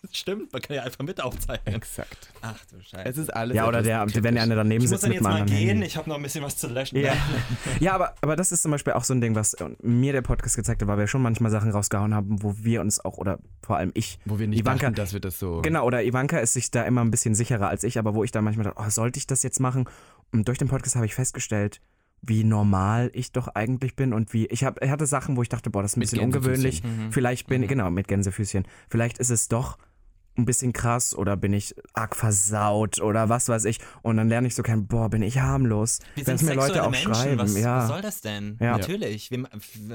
Das, stimmt, man kann ja einfach mit aufzeichnen.
Exakt.
Ach du Scheiße.
Es ist alles
ja oder der, wenn der eine daneben
ich muss
sitzt
dann
mit
jetzt mal gehen, ich habe noch ein bisschen was zu löschen.
Ja, ja aber, aber das ist zum Beispiel auch so ein Ding, was mir der Podcast gezeigt hat, weil wir schon manchmal Sachen rausgehauen haben, wo wir uns auch, oder vor allem ich,
Wo wir nicht
Ivanka-
dachten, dass wir das so...
Genau, oder Ivanka ist sich da immer ein bisschen sicherer als ich, aber wo ich dann manchmal dachte, oh, sollte ich das jetzt machen? Und durch den Podcast habe ich festgestellt, wie normal ich doch eigentlich bin und wie ich habe ich hatte Sachen, wo ich dachte, boah, das ist ein bisschen ungewöhnlich.
Mhm.
Vielleicht bin genau mit Gänsefüßchen. Vielleicht ist es doch ein bisschen krass oder bin ich arg versaut oder was weiß ich. Und dann lerne ich so kein, boah, bin ich harmlos.
Wir
Wenn es mir Leute auch
Menschen.
schreiben,
was,
ja.
was soll das denn?
Ja.
Natürlich. Wir,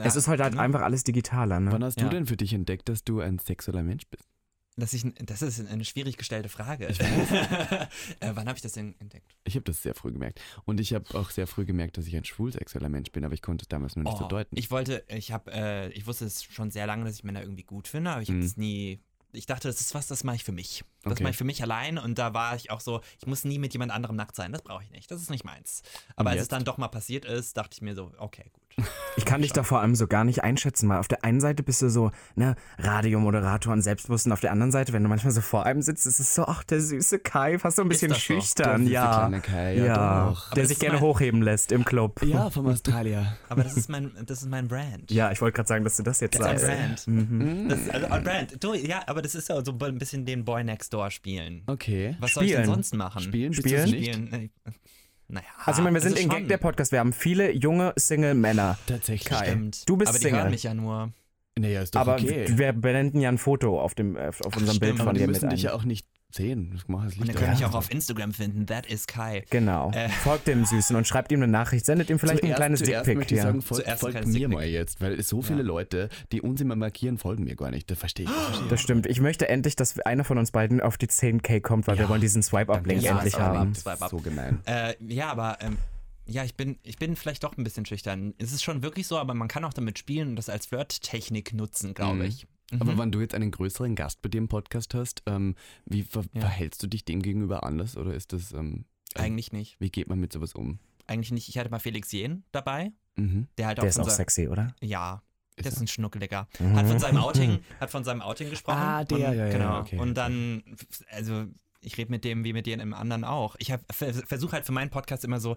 es ist heute halt
ne?
einfach alles digitaler, ne?
Wann hast
Ja.
du denn für dich entdeckt, dass du ein sexueller Mensch bist?
Dass ich, das ist eine schwierig gestellte Frage. äh, wann habe ich das denn entdeckt?
Ich habe das sehr früh gemerkt. Und ich habe auch sehr früh gemerkt, dass ich ein schwul-sexueller Mensch bin, aber ich konnte es damals noch nicht so
Oh,
deuten.
Ich wollte, ich habe, äh, ich wusste es schon sehr lange, dass ich Männer irgendwie gut finde, aber ich habe
Mhm.
es nie. Ich dachte, das ist was, das mache ich für mich. Das
Okay.
mache ich für mich allein und da war ich auch so, ich muss nie mit jemand anderem nackt sein, das brauche ich nicht, das ist nicht meins. Aber als es dann doch mal passiert ist, dachte ich mir so, okay, gut.
Ich kann dich da vor allem so gar nicht einschätzen, weil auf der einen Seite bist du so, ne, Radiomoderator und selbstbewusst und auf der anderen Seite, wenn du manchmal so vor einem sitzt, ist es so, ach, der süße Kai, fast so ein bisschen
so?
schüchtern,
Der süße
ja.
Kai, ja, doch.
Aber
Der sich
ist
gerne
mein-
hochheben lässt im Club.
Ja, vom Australier.
Aber das ist mein, das ist mein Brand.
Ja, ich wollte gerade sagen, dass du das jetzt
Das ist
sagst.
ein Brand.
Mhm.
Das ist also ein Brand. Du, ja, aber das ist ja so ein bisschen den Boy Next Door spielen.
Okay.
Was soll ich denn
Spielen.
sonst machen?
Spielen?
Spielen?
Spielen. Naja.
Also ich meine, wir sind in
schon.
Gag der Podcast, wir haben viele junge Single-Männer.
Tatsächlich.
Kai.
Stimmt.
Du bist
aber die
Single.
hören mich ja nur.
Naja, ist doch
Aber
okay.
wir blenden ja ein Foto auf, dem, auf unserem
stimmt.
Bild
aber
von
die
dir mit
müssen dich
ein.
ja auch nicht sehen. Das macht das
Und
Licht
dann kann ich
aus.
auch auf Instagram finden. That is Kai.
Genau.
Äh.
Folgt dem Süßen und schreibt ihm eine Nachricht. Sendet ihm vielleicht ein
Zuerst-
kleines
zuerst
Dickpick
ich sagen, folgt,
Zuerst ein
folgt
kleines
mir mal jetzt, weil so viele
Ja.
Leute, die uns immer markieren, folgen mir gar nicht. Das verstehe ich. Das verstehe ich.
Das stimmt. Ich möchte endlich, dass einer von uns beiden auf die 10k kommt, weil wir
Ja.
wollen diesen Swipe-Up-Link
Ja,
endlich haben.
Ist so gemein.
Äh, ja, aber ähm, ja, ich bin, ich bin vielleicht doch ein bisschen schüchtern. Es ist schon wirklich so, aber man kann auch damit spielen und das als Flirttechnik nutzen, glaube
Mhm.
ich.
Aber
Mhm.
wenn du jetzt einen größeren Gast bei dir im Podcast hast, ähm, wie ver
Ja.
verhältst du dich dem gegenüber anders oder ist das, ähm, äh,
Eigentlich nicht.
wie geht man mit sowas um?
Eigentlich nicht. Ich hatte mal Felix Jen dabei,
Mhm.
der halt
Der
auch
ist auch sexy, oder?
Ja,
Ist
der ist ein Schnuckeliger.
Mhm.
Hat von seinem Outing, hat von seinem Outing gesprochen.
Ah, der,
und,
ja, ja,
genau.
okay,
Und dann, also ich rede mit dem wie mit dem anderen auch. Ich versuche halt für meinen Podcast immer so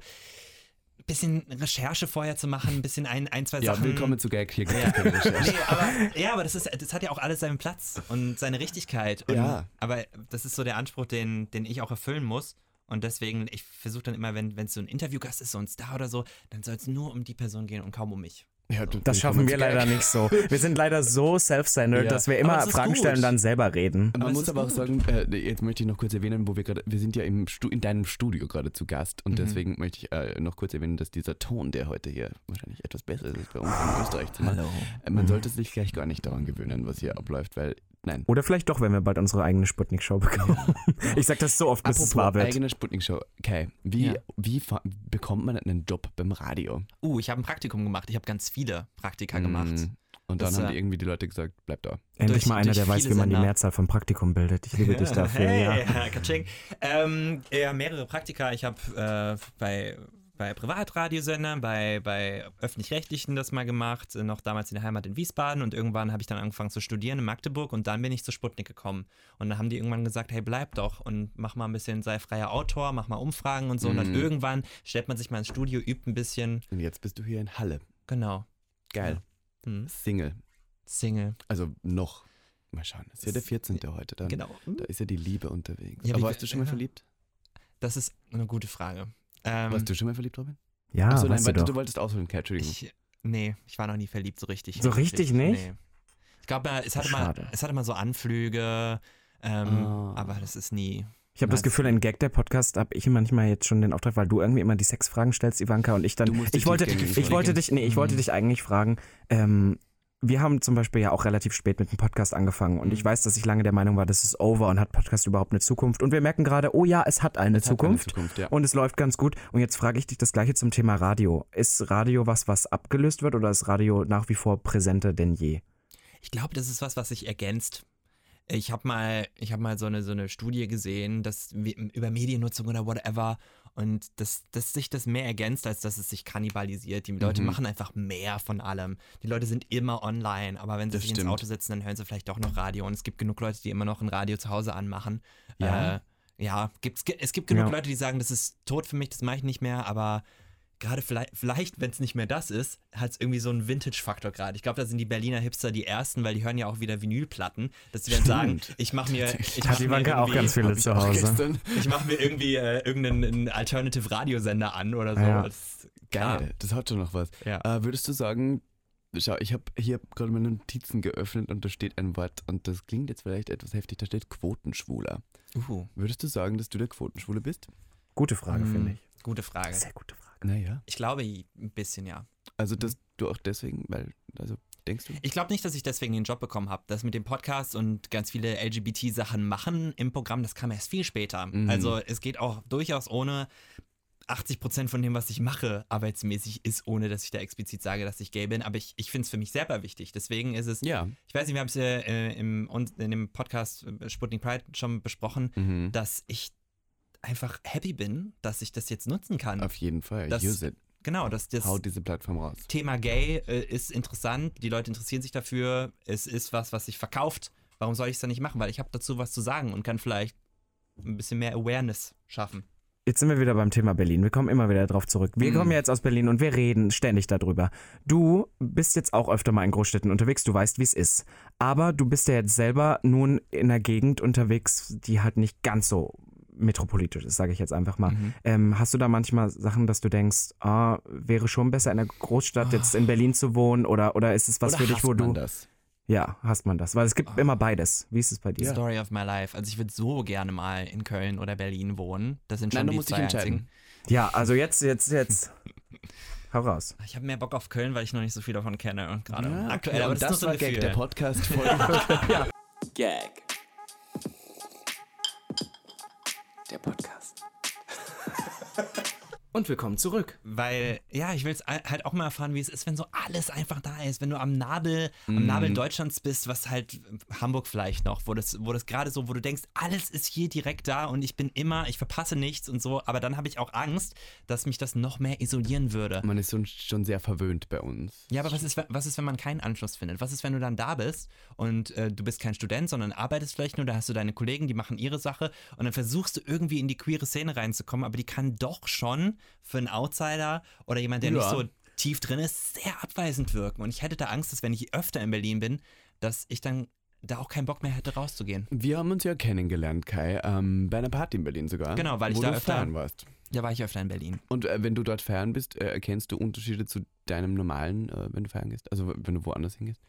bisschen Recherche vorher zu machen, ein bisschen ein, ein zwei
Ja,
Sachen.
willkommen zu Gag. Hier
Ja. Nee, aber, ja, aber das, ist, das hat ja auch alles seinen Platz und seine Richtigkeit. Und,
Ja.
Aber das ist so der Anspruch, den, den ich auch erfüllen muss. Und deswegen, ich versuche dann immer, wenn es so ein Interviewgast ist, so ein Star oder so, dann soll es nur um die Person gehen und kaum um mich.
Ja, du-
Das schaffen wir leider nicht so. Wir sind leider so self-centered,
Ja.
dass wir immer Fragen
gut.
stellen und dann selber reden.
Aber
Man muss aber auch sagen, äh, jetzt möchte ich noch kurz erwähnen, wo wir gerade, wir sind ja im Stu in deinem Studio gerade zu Gast und
Mhm.
deswegen möchte ich äh, noch kurz erwähnen, dass dieser Ton, der heute hier wahrscheinlich etwas besser ist als bei uns in Österreich zu machen, äh, man sollte sich gleich gar nicht daran gewöhnen, was hier abläuft, weil, nein.
Oder vielleicht doch, wenn wir bald unsere eigene Sputnik-Show bekommen. Ich sag das so oft, bis es wahr
Apropos
wird.
eigene Sputnik-Show. Kai, wie,
Ja.
wie bekommt man einen Job beim Radio?
Uh, ich habe ein Praktikum gemacht. Ich habe ganz viele Praktika gemacht.
Mm, Und dann
Das,
haben die irgendwie die Leute gesagt, bleib da.
Endlich
durch-
mal einer, der weiß, wie man die
Sender.
Mehrzahl von Praktikum bildet. Ich liebe dich dafür.
Hey,
Ja.
Ähm, ja, mehrere Praktika. Ich habe äh, bei, bei Privatradiosendern, bei, bei Öffentlich-Rechtlichen das mal gemacht, äh, noch damals in der Heimat in Wiesbaden und irgendwann habe ich dann angefangen zu studieren in Magdeburg und dann bin ich zu Sputnik gekommen. Und dann haben die irgendwann gesagt, hey, bleib doch und mach mal ein bisschen, sei freier Autor, mach mal Umfragen und so. Und dann
Mhm.
irgendwann stellt man sich mal ins Studio, übt ein bisschen.
Und jetzt bist du hier in Halle.
Genau.
Geil.
Hm.
Single.
Single.
Also noch. Mal schauen. Ist ja der 14. heute dann.
Genau.
Da ist ja die Liebe unterwegs.
Ja,
Aber warst du schon mal
ja.
verliebt?
Das ist eine gute Frage. Ähm,
Warst du schon mal verliebt, Robin?
Ja,
Achso, nein,
du
du wolltest ausholen, Kai, Entschuldigung.
Ich, nee, ich war noch nie verliebt, so richtig.
So richtig nicht?
Nee. Ich glaube, es hatte, mal, es hatte mal so Anflüge, ähm,
Ah.
aber das ist nie.
Ich habe das. Gefühl, in Gag der Podcast habe ich manchmal jetzt schon den Auftrag, weil du irgendwie immer die Sexfragen stellst, Ivanka, und ich dann.
Du musst die
ich wollte, ich wollte dich, nee, ich wollte
Mhm.
dich eigentlich fragen. Ähm, wir haben zum Beispiel ja auch relativ spät mit dem Podcast angefangen und
Mhm.
ich weiß, dass ich lange der Meinung war, das ist over und hat Podcast überhaupt eine Zukunft. Und wir merken gerade, oh ja, es hat eine
Es hat eine
Zukunft.
Zukunft, ja.
Und es läuft ganz gut. Und jetzt frage ich dich das gleiche zum Thema Radio. Ist Radio was, was abgelöst wird oder ist Radio nach wie vor präsenter denn je?
Ich glaube, das ist was, was sich ergänzt. Ich habe mal, ich habe mal so eine, so eine Studie gesehen, dass über Mediennutzung oder whatever und dass, dass sich das mehr ergänzt, als dass es sich kannibalisiert. Die Leute
Mhm.
machen einfach mehr von allem. Die Leute sind immer online, aber wenn sie
Das
sich
stimmt.
ins Auto setzen, dann hören sie vielleicht doch noch Radio. Und es gibt genug Leute, die immer noch ein Radio zu Hause anmachen.
Ja.
Äh, ja, gibt's, es gibt genug
Ja.
Leute, die sagen, das ist tot für mich, das mache ich nicht mehr, aber gerade vielleicht, vielleicht wenn es nicht mehr das ist, hat es irgendwie so einen Vintage-Faktor gerade. Ich glaube, da sind die Berliner Hipster die ersten, weil die hören ja auch wieder Vinylplatten, dass sie dann sagen, ich mache mir, ich
Hat
mach
die
mir
Ivanka auch
irgendwie-
ganz viele zu Hause.
ich mache mir irgendwie äh, irgendeinen Alternative-Radiosender an oder so.
Ja.
Das,
Geil, das hat schon noch was.
Ja.
Äh, würdest du sagen, Schau, ich habe hier gerade meine Notizen geöffnet und da steht ein Wort und das klingt jetzt vielleicht etwas heftig. Da steht Quotenschwuler.
Uh,
Würdest du sagen, dass du der Quotenschwule bist?
Gute Frage,
Hm.
finde ich.
gute Frage.
Sehr gute Frage.
Naja.
Ich glaube ein bisschen, ja.
Also, dass du auch deswegen, weil, also, denkst du?
Ich glaube nicht, dass ich deswegen den Job bekommen habe. Das mit dem Podcast und ganz viele LGBT-Sachen machen im Programm, das kam erst viel später.
Mhm.
Also es geht auch durchaus ohne 80 Prozent von dem, was ich mache, arbeitsmäßig ist, ohne dass ich da explizit sage, dass ich gay bin. Aber ich, ich finde es für mich selber wichtig. Deswegen ist es,
Ja.
ich weiß nicht, wir haben es ja äh, im, in dem Podcast äh, Sputnik Pride schon besprochen,
Mhm.
dass ich einfach happy bin, dass ich das jetzt nutzen kann.
Auf jeden Fall.
Das-
Use it.
genau, dass das
Hau diese Plattform raus.
Thema Gay äh, ist interessant, die Leute interessieren sich dafür, es ist was, was sich verkauft. Warum soll ich es dann nicht machen? Weil ich habe dazu was zu sagen und kann vielleicht ein bisschen mehr Awareness schaffen.
Jetzt sind wir wieder beim Thema Berlin. Wir kommen immer wieder drauf zurück. Wir
Mhm.
kommen jetzt aus Berlin und wir reden ständig darüber. Du bist jetzt auch öfter mal in Großstädten unterwegs, du weißt, wie es ist. Aber du bist ja jetzt selber nun in einer Gegend unterwegs, die halt nicht ganz so metropolitisch ist, sage ich jetzt einfach mal.
Mhm.
Ähm, hast du da manchmal Sachen, dass du denkst, ah, wäre schon besser in einer Großstadt jetzt in Berlin zu wohnen oder, oder ist es was
Oder
für dich, wo
man
du...
das?
Ja, hast man das. Weil es gibt immer beides. Wie ist es bei dir?
Story of my life. Also ich würde so gerne mal in Köln oder Berlin wohnen. Das sind schon
Nein, du
die
musst dich
zwei
entscheiden.
einzigen.
Ja, also jetzt, jetzt, jetzt. Hau raus.
Ich habe mehr Bock auf Köln, weil ich noch nicht so viel davon kenne. Und gerade
Ja,
aktuell,
okay.
aber das,
das,
ist nur
war
so ein
Gag, der. Podcast Folge.
Gag. Der Podcast.
Und willkommen zurück.
Weil, ja, ich will es halt auch mal erfahren, wie es ist, wenn so alles einfach da ist. Wenn du am Nabel, am
Mm.
Nabel Deutschlands bist, was halt Hamburg vielleicht noch, wo das, wo das gerade so, wo du denkst, alles ist hier direkt da und ich bin immer, ich verpasse nichts und so. Aber dann habe ich auch Angst, dass mich das noch mehr isolieren würde.
Man ist schon, schon sehr verwöhnt bei uns.
Ja, aber was ist, was ist, wenn man keinen Anschluss findet? Was ist, wenn du dann da bist und äh, du bist kein Student, sondern arbeitest vielleicht nur, da hast du deine Kollegen, die machen ihre Sache und dann versuchst du irgendwie in die queere Szene reinzukommen, aber die kann doch schon für einen Outsider oder jemand, der
Ja.
nicht so tief drin ist, sehr abweisend wirken. Und ich hätte da Angst, dass wenn ich öfter in Berlin bin, dass ich dann da auch keinen Bock mehr hätte, rauszugehen.
Wir haben uns ja kennengelernt, Kai, ähm, bei einer Party in Berlin sogar.
Genau, weil ich da
du
öfter-
feiern warst.
Da war ich öfter in Berlin.
Und äh, wenn du dort feiern bist, äh, erkennst du Unterschiede zu deinem normalen, äh, wenn du feiern gehst? Also wenn du woanders hingehst?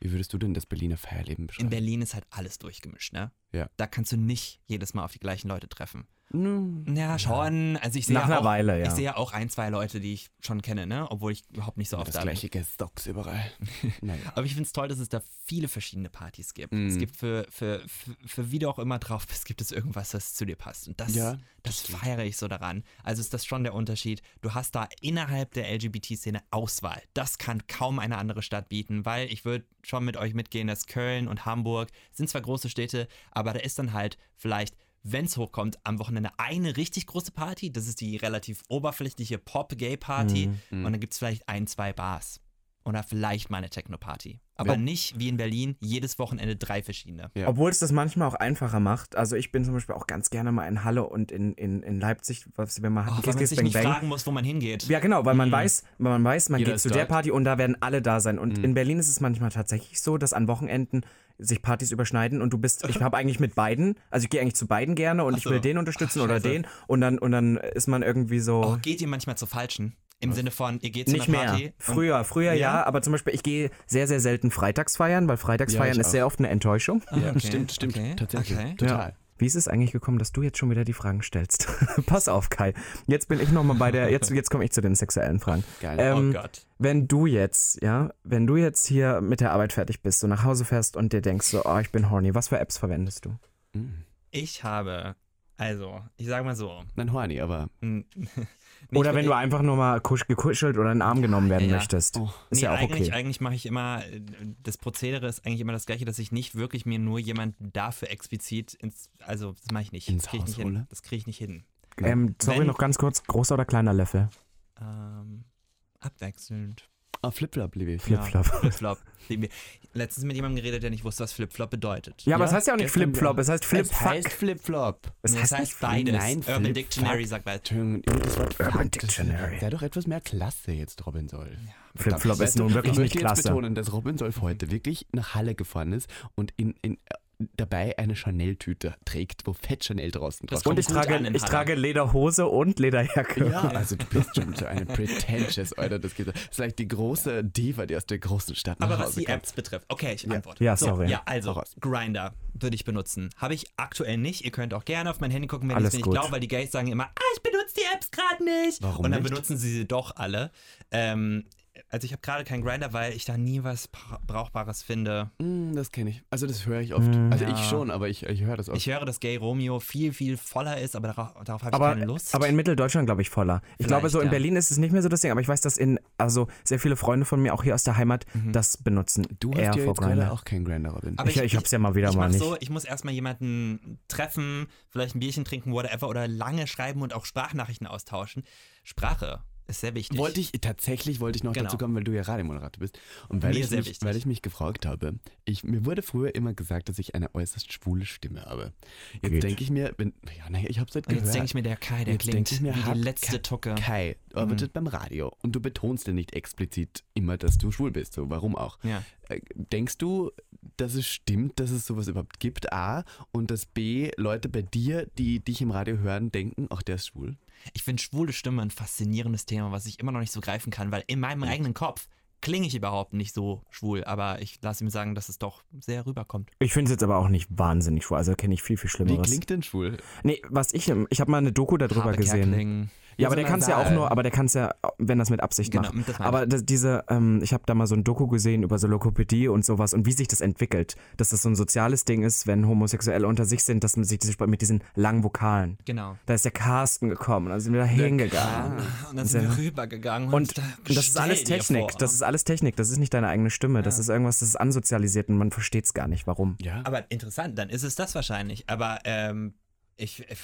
Wie würdest du denn das Berliner Feierleben beschreiben?
In Berlin ist halt alles durchgemischt, ne?
Ja.
Da kannst du nicht jedes Mal auf die gleichen Leute treffen.
Nun,
Ja, schon. Also ich sehe
Nach
ja
einer
auch,
Weile, ja.
Ich sehe ja auch ein, zwei Leute, die ich schon kenne, ne? Obwohl ich überhaupt nicht so oft
das
da bin.
gleiche Stocks überall. naja.
Aber ich finde es toll, dass es da viele verschiedene Partys gibt.
Mhm.
Es gibt für, für, für, für wie du auch immer drauf bist, gibt es irgendwas, das zu dir passt. Und das,
Ja,
das feiere ich so daran. Also ist das schon der Unterschied. Du hast da innerhalb der LGBT-Szene Auswahl. Das kann kaum eine andere Stadt bieten, weil ich würde schon mit euch mitgehen, dass Köln und Hamburg sind zwar große Städte, aber da ist dann halt vielleicht wenn es hochkommt, am Wochenende eine richtig große Party. Das ist die relativ oberflächliche Pop-Gay-Party.
Mhm.
Und dann gibt es vielleicht ein, zwei Bars. Oder vielleicht mal eine Techno-Party. Aber
Wenn-
nicht wie in Berlin, jedes Wochenende drei verschiedene.
Ja.
Obwohl es das manchmal auch einfacher macht. Also ich bin zum Beispiel auch ganz gerne mal in Halle und in, in, in Leipzig, was wir mal
Oh,
hatten.
weil man sich
Kiss,
nicht
Bang, Bang.
fragen muss, wo man hingeht.
Ja, genau, weil man
Mhm.
weiß, weil man weiß, man
Jeder
geht zu der
dort.
Party und da werden alle da sein. Und in Berlin ist es manchmal tatsächlich so, dass an Wochenenden sich Partys überschneiden und du bist, ich habe eigentlich mit beiden, also ich gehe eigentlich zu beiden gerne und
Ach
ich
so.
will den unterstützen
Ach,
oder den und dann und dann ist man irgendwie so
Oh, geht ihr manchmal zu falschen? Im Sinne von, ihr geht zu
nicht
einer
mehr.
Party. und-
Früher, früher ja?
Ja?
aber zum Beispiel ich gehe sehr, sehr selten freitags feiern, weil freitags
Ja,
feiern ist
auch.
sehr oft eine Enttäuschung.
Ah,
Ja,
okay,
stimmt, stimmt.
okay,
Tatsächlich.
okay.
Total.
Wie ist es eigentlich gekommen, dass du jetzt schon wieder die Fragen stellst? Pass auf, Kai. Jetzt bin ich nochmal bei der, jetzt, jetzt komme ich zu den sexuellen Fragen.
Geil.
Ähm,
oh Gott.
Wenn du jetzt, ja, wenn du jetzt hier mit der Arbeit fertig bist, so nach Hause fährst und dir denkst, so, oh, ich bin horny, was für Apps verwendest du?
Mhm.
Ich habe, also, ich sage mal so.
Nein, horny, aber
n- nicht
Oder wenn du einfach nur mal kusch, gekuschelt oder in den Arm genommen werden
ja.
möchtest.
Oh.
Ist
nee,
ja auch
eigentlich,
okay.
eigentlich mache ich immer, das Prozedere ist eigentlich immer das gleiche, dass ich nicht wirklich mir nur jemanden dafür explizit ins, also das mache ich nicht.
Ins
das kriege ich nicht hin. Das kriege ich nicht hin.
Ähm, sorry,
Wenn-
noch ganz kurz, großer oder kleiner Löffel?
Ähm, abwechselnd.
Ah, Flipflop, liebe ich.
Flipflop.
Ja, Flipflop. Letztens mit jemandem geredet, der nicht wusste, was Flipflop bedeutet.
Ja, aber
Ja,
es heißt ja auch nicht Flipflop, es heißt
Es
Flipfuck.
heißt Flipflop.
Es
das
heißt
heißt beides.
Nein,
Urban
Flip-
Dictionary
Fuck.
sagt
Wort
Urban Dictionary.
Sei doch etwas mehr Klasse jetzt, Robin Soll.
Flipflop
Weißt
ist nun wirklich
ich
nicht
möchte jetzt
klasse.
betonen, dass Robin Solf heute wirklich nach Halle gefahren ist und in, in dabei eine Chanel-Tüte trägt, wo Fett Chanel draußen drauf
Und
kommt
ich trage,
an
ich trage Lederhose und Lederjacke.
Ja, also du bist schon so eine pretentious, Alter. Das geht. Das ist vielleicht die große Diva, die aus der großen Stadt nach
Aber was die
kommt.
Apps betrifft, okay, ich antworte.
Ja,
so,
sorry.
Ja, also. Grinder würde ich benutzen. Habe ich aktuell nicht. Ihr könnt auch gerne auf mein Handy gucken, wenn
Alles
ich es nicht glaube, weil die Gays sagen immer, ah, ich benutze die Apps gerade nicht.
Warum
Und dann
nicht?
benutzen sie sie doch alle. Ähm, also ich habe gerade keinen Grinder, weil ich da nie was Bra- Brauchbares finde.
Mm, das kenne ich. Also das höre ich oft.
Mm.
also
Ja.
ich schon, aber ich, ich höre das oft.
Ich höre, dass Gay Romeo viel, viel voller ist, aber darauf, darauf habe ich
Aber,
keine Lust.
aber in Mitteldeutschland, glaube ich, voller. Ich glaube, so in
ja.
Berlin ist es nicht mehr so das Ding, aber ich weiß, dass in, also sehr viele Freunde von mir, auch hier aus der Heimat,
Mhm.
das benutzen.
du hast ja gerade auch keinen Grinder, Robin.
Aber
Ich, ich, hab's ja mal wieder
ich
mal nicht.
so, ich muss erstmal jemanden treffen, vielleicht ein Bierchen trinken, whatever, oder lange schreiben und auch Sprachnachrichten austauschen. Sprache ist sehr wichtig.
Wollte ich, tatsächlich wollte ich noch
Genau.
dazu kommen, weil du ja Radiomoderator bist. Und weil,
Mir
ich
sehr
mich,
wichtig.
weil ich mich gefragt habe, ich, mir wurde früher immer gesagt, dass ich eine äußerst schwule Stimme habe. Jetzt
Geht.
denke ich mir, wenn, ja, naja, ich habe es halt gehört.
jetzt denke ich mir, der Kai, der
Jetzt
klingt
ich mir,
wie
hat
die letzte
Kai-
Tucke.
Kai, du arbeitest beim Radio und du betonst ja nicht explizit immer, dass du schwul bist. So, warum auch?
Ja.
Äh, Denkst du, dass es stimmt, dass es sowas überhaupt gibt, A, und dass B, Leute bei dir, die dich im Radio hören, denken, ach, der ist schwul?
Ich finde schwule Stimme ein faszinierendes Thema, was ich immer noch nicht so greifen kann, weil in meinem eigenen Kopf klinge ich überhaupt nicht so schwul, aber ich lasse mir sagen, dass es doch sehr rüberkommt.
Ich finde es jetzt aber auch nicht wahnsinnig schwul. Also kenne ich viel, viel
Wie
Schlimmeres.
klingt denn schwul?
Nee, was ich, ich habe mal eine Doku darüber
Habe
gesehen.
Kerkeling.
Ja, aber der kann es ja auch nur, aber der kann es ja, wenn das mit Absicht
Genau,
macht.
das
Aber das, diese, ähm, ich habe da mal so ein Doku gesehen über so Lokopädie und sowas und wie sich das entwickelt. Dass das so ein soziales Ding ist, wenn Homosexuelle unter sich sind, dass man sich diese, mit diesen langen Vokalen.
Genau.
Da ist der Carsten gekommen, dann sind wir da hingegangen.
Und dann sind wir rübergegangen
Und,
da-
und das ist alles Technik.
vor.
Das ist alles Technik. Das ist nicht deine eigene Stimme. Das ist irgendwas, das ist ansozialisiert und man versteht es gar nicht, warum.
Ja.
Aber interessant, dann ist es das wahrscheinlich. Aber ähm, ich, ich,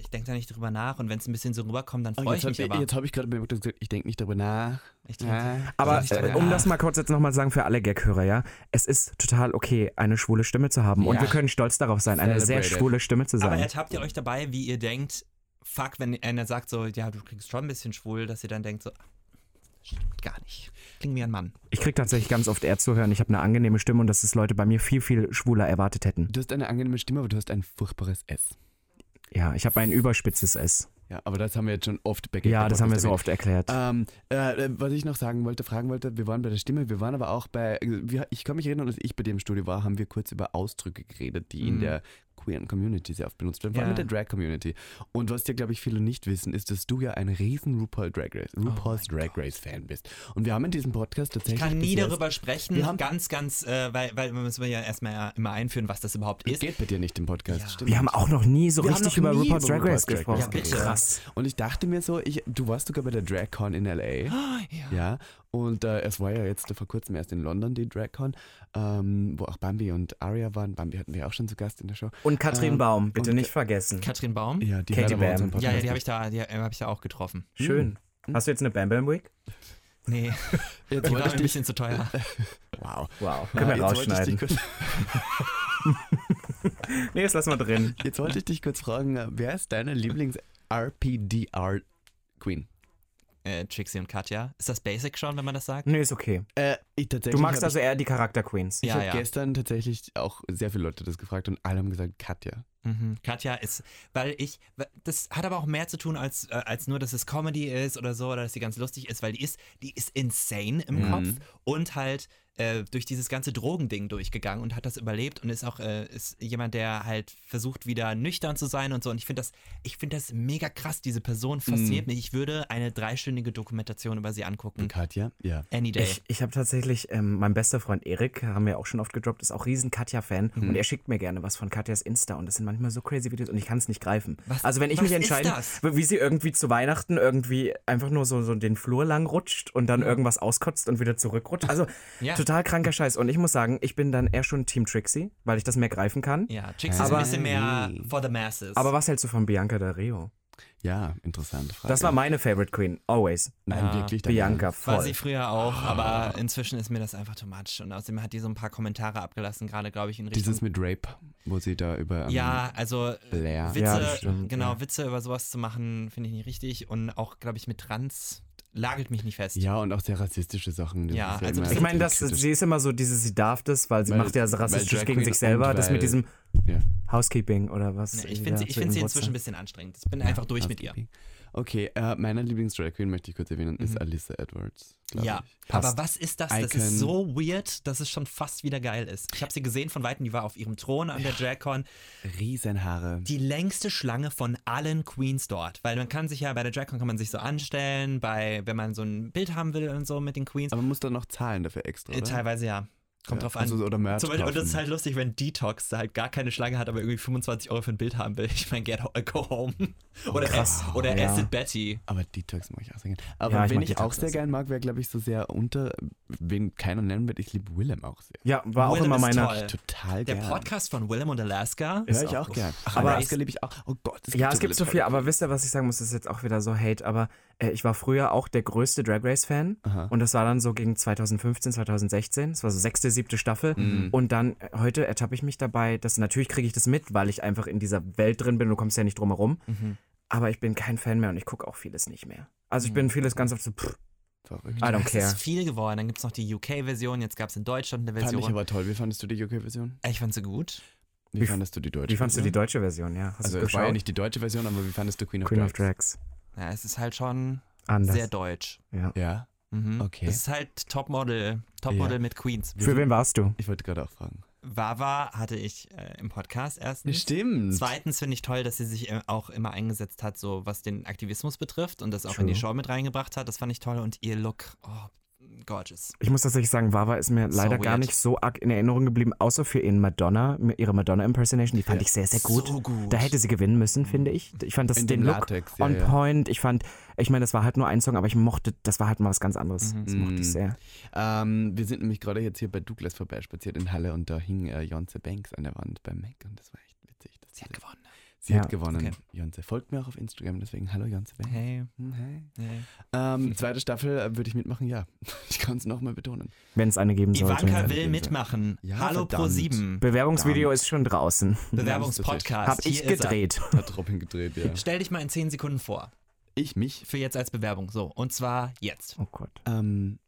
ich denke da nicht drüber nach und wenn es ein bisschen so rüberkommt, dann
Oh,
freue ich
jetzt
mich
hab,
aber.
jetzt habe ich gerade bemerkt, ich denke nicht darüber nach.
Ich denk-
Ja.
Aber
nicht
äh,
drüber
um
nach.
das mal kurz jetzt nochmal zu sagen für alle Gag-Hörer, ja, es ist total okay, eine schwule Stimme zu haben. Und
Ja.
wir können stolz darauf sein, eine sehr schwule Stimme zu
Aber
sein.
ertappt ihr euch dabei, wie ihr denkt, fuck, wenn einer sagt so, ja, du klingst schon ein bisschen schwul, dass ihr dann denkt so, stimmt gar nicht. Klingt wie ein Mann.
Ich krieg tatsächlich ganz oft eher zu hören, ich habe eine angenehme Stimme und dass es Leute bei mir viel, viel schwuler erwartet hätten.
Du hast eine angenehme Stimme, aber du hast ein furchtbares S.
Ja, ich habe ein überspitzes S.
Ja, aber das haben wir jetzt schon oft bei
Ja, das haben wir so oft erklärt.
Ähm, äh, was ich noch sagen wollte, fragen wollte, wir waren bei der Stimme, wir waren aber auch bei, ich kann mich erinnern, als ich bei dir im Studio war, haben wir kurz über Ausdrücke geredet, die in
Mhm.
der queeren Community sehr oft benutzt werden, vor allem
Ja.
mit der Drag-Community. Und was dir, glaube ich, viele nicht wissen, ist, dass du ja ein riesen RuPaul Drag Race, RuPaul's
Oh
Drag Race Fan bist. Und wir haben in diesem Podcast
Ich
tatsächlich
kann nie darüber sprechen,
Wir haben-
ganz, ganz, äh, weil, weil wir müssen ja erstmal immer einführen, was das überhaupt ist.
Geht bei dir nicht im Podcast,
Ja.
stimmt.
wir haben auch noch nie so
Wir
richtig über RuPaul's Drag Race gesprochen.
Ja, bitte.
Krass.
Und ich dachte mir so, ich, du warst sogar bei der DragCon in LA. Ja, und äh, es war ja jetzt vor kurzem erst in London die DragCon, ähm, wo auch Bambi und Aria waren. Bambi hatten wir auch schon zu Gast in der Show.
Und Katrin
Ähm,
Baum, bitte
und-
nicht vergessen.
Katrin Baum?
Ja, die
Katie Bam.
Ja, ja, die habe ich da, die habe ich da auch getroffen.
Schön. Hast du jetzt eine Bam Bam Week?
Nee,
Jetzt
die war
ich
ein bisschen zu teuer.
wow.
Wow.
Ja,
Können wir
wollte ich
rausschneiden. Nee, das lassen wir drin.
Jetzt wollte ich dich kurz fragen, äh, wer ist deine Lieblings-RPDR-Queen?
Äh, Trixie und Katja. Ist das basic schon, wenn man das sagt?
Nee, ist okay.
Äh,
Du magst also eher die Charakter-Queens.
Ich, ich
Ja,
habe
ja.
gestern tatsächlich auch sehr viele Leute das gefragt und alle haben gesagt, Katja.
Mhm. Katja ist, weil ich, das hat aber auch mehr zu tun als, äh, als nur, dass es Comedy ist oder so, oder dass sie ganz lustig ist, weil die ist, die ist insane im
Mhm.
Kopf und halt äh, durch dieses ganze Drogending durchgegangen und hat das überlebt und ist auch äh, ist jemand, der halt versucht, wieder nüchtern zu sein und so. Und ich finde das, ich finde das mega krass. Diese Person fasziniert mich. Ich würde eine dreistündige Dokumentation über sie angucken.
Katja? Ja.
Any day.
Ich, ich habe tatsächlich, ähm, mein bester Freund Erik, haben wir auch schon oft gedroppt, ist auch riesen Katja-Fan
Mhm.
und er schickt mir gerne was von Katjas Insta und das sind manchmal so crazy Videos und ich kann es nicht greifen.
Was-
also wenn ich
was
mich entscheide, wie sie irgendwie zu Weihnachten irgendwie einfach nur so, so den Flur lang rutscht und dann irgendwas auskotzt und wieder zurückrutscht. Also
Ja.
total kranker Scheiß. Und ich muss sagen, ich bin dann eher schon Team Trixie, weil ich das mehr greifen kann.
ja, Trixie ist
Aber-
ein bisschen mehr for the masses.
Aber was hältst du von Bianca Del Rio?
Ja, interessante Frage.
Das war meine Favorite Queen, always.
Nein,
Ja.
wirklich. deine-
Bianca,
War
voll.
sie früher auch, aber inzwischen ist mir das einfach too much. Und außerdem hat die so ein paar Kommentare abgelassen, gerade glaube ich in Richtung.
Dieses mit Rape, wo sie da über. ähm,
ja, also
Blair.
Witze,
Ja, stimmt,
genau,
ja.
Witze über sowas zu machen, finde ich nicht richtig. Und auch, glaube ich, mit Trans Lagelt mich nicht fest.
Ja, und auch sehr rassistische Sachen.
Ja, also
Ich meine, das, sie ist immer so, dieses, sie darf das, weil sie
Weil-
macht ja so rassistisch gegen sich selber. Das mit diesem
Ja.
Housekeeping oder was.
Nee, ich finde
zu
ich find sie inzwischen ein bisschen anstrengend. Ich bin einfach durch mit ihr.
Okay, äh, meine Lieblings-Drag Queen möchte ich kurz erwähnen, ist Alyssa Edwards.
Ja,
ich.
aber was ist das? Das
Icon.
ist so weird, dass es schon fast wieder geil ist. Ich habe sie gesehen von Weitem, die war auf ihrem Thron an der DragCon.
Riesenhaare.
Die längste Schlange von allen Queens dort. Weil man kann sich ja, bei der DragCon kann man sich so anstellen, bei, wenn man so ein Bild haben will und so mit den Queens.
Aber man muss dann noch zahlen dafür extra,
Äh,
oder?
Teilweise ja. Kommt
Ja,
drauf an.
also, oder Merch
Zum Beispiel, und das ist halt lustig, wenn Detox da halt gar keine Schlange hat, aber irgendwie 25 Euro für ein Bild haben will. Ich meine, get ho go home. Oder,
krass.
Ac- oder
Ja.
Acid Betty.
Aber Detox mag ich auch sehr gerne. Aber
Ja, ich
wen ich auch
Detox
sehr
auch.
gern mag, wäre, glaube ich, so sehr unter, wen keiner nennen wird, ich liebe Willem auch sehr.
Ja, war auch
Willem
immer
ist
meine.
toll.
Total
Der
gern.
Podcast von Willem und Alaska.
Höre ich auch gern. Ach,
Aber-
Alaska liebe ich auch. Oh Gott, es
Ja,
so
es gibt so viel, aber wisst ihr, was ich sagen muss, das ist jetzt auch wieder so Hate, aber äh, ich war früher auch der größte Drag Race-Fan und das war dann so gegen 2015, 2016, das war so sechste, siebte Staffel
Mhm.
und dann äh, heute ertappe ich mich dabei, dass natürlich kriege ich das mit, weil ich einfach in dieser Welt drin bin, du kommst ja nicht drum herum,
Mhm.
aber ich bin kein Fan mehr und ich gucke auch vieles nicht mehr. Also ich bin vieles ganz oft so, pff,
Verrückt.
I don't
Es
care.
ist viel geworden. Dann gibt es noch die UK-Version, jetzt gab es in Deutschland eine
Fand
Version.
ich aber toll. Wie fandest du die UK-Version?
ich fand sie gut.
Wie,
Wie-
fandest du die deutsche
Wie fandst du die
Version?
deutsche Version, ja? Hast
Also es war ja nicht die deutsche Version, aber wie fandest du Queen of
Queen
Drags?
of Drags.
Ja, es ist halt schon
Anders.
sehr deutsch.
ja.
Ja,
Mhm.
Okay.
Das ist halt Topmodel, Topmodel
Ja.
mit Queens.
Für wen warst du?
ich wollte gerade auch fragen.
Wawa hatte ich äh, im Podcast erstens.
Stimmt.
Zweitens finde ich toll, dass sie sich äh, auch immer eingesetzt hat, so was den Aktivismus betrifft und das auch in die
True.
Show mit reingebracht hat. Das fand ich toll und ihr Look, oh, gorgeous.
Ich muss tatsächlich sagen, Wawa ist mir
So
leider gar
weird.
nicht so arg in Erinnerung geblieben, außer für ihren Madonna, ihre Madonna-Impersonation, die fand
Ja.
ich sehr, sehr gut.
So gut.
Da hätte sie gewinnen müssen, finde ich. Ich fand das
In
den
dem
Look
Latex, ja,
on
ja.
point. Ich fand, ich meine, das war halt nur ein Song, aber ich mochte, das war halt mal was ganz anderes.
Mhm.
Das mochte
Mhm.
ich sehr.
Ähm, wir sind nämlich gerade jetzt hier bei Douglas vorbeispaziert in Halle und da hing äh, Jonze Banks an der Wand beim Mac und das war echt witzig. dass
Sie hat gewonnen.
Sie
Ja.
hat gewonnen.
Okay.
Jonze folgt mir auch auf Instagram, deswegen hallo Jonze.
Hey,
Hm, Hey.
hey.
Ähm, zweite Staffel äh, würde ich mitmachen, ja. Ich kann es nochmal betonen.
Wenn es eine geben sollte.
Ivanka will mitmachen.
Ja,
Hallo
verdammt.
Pro7.
Bewerbungsvideo ist schon draußen.
Bewerbungspodcast.
Hab ich
Hier
gedreht.
Hat Robin gedreht, ja.
Stell dich mal in 10 Sekunden vor.
Ich mich.
Für jetzt als Bewerbung. So. Und zwar jetzt.
Oh Gott.
Ähm,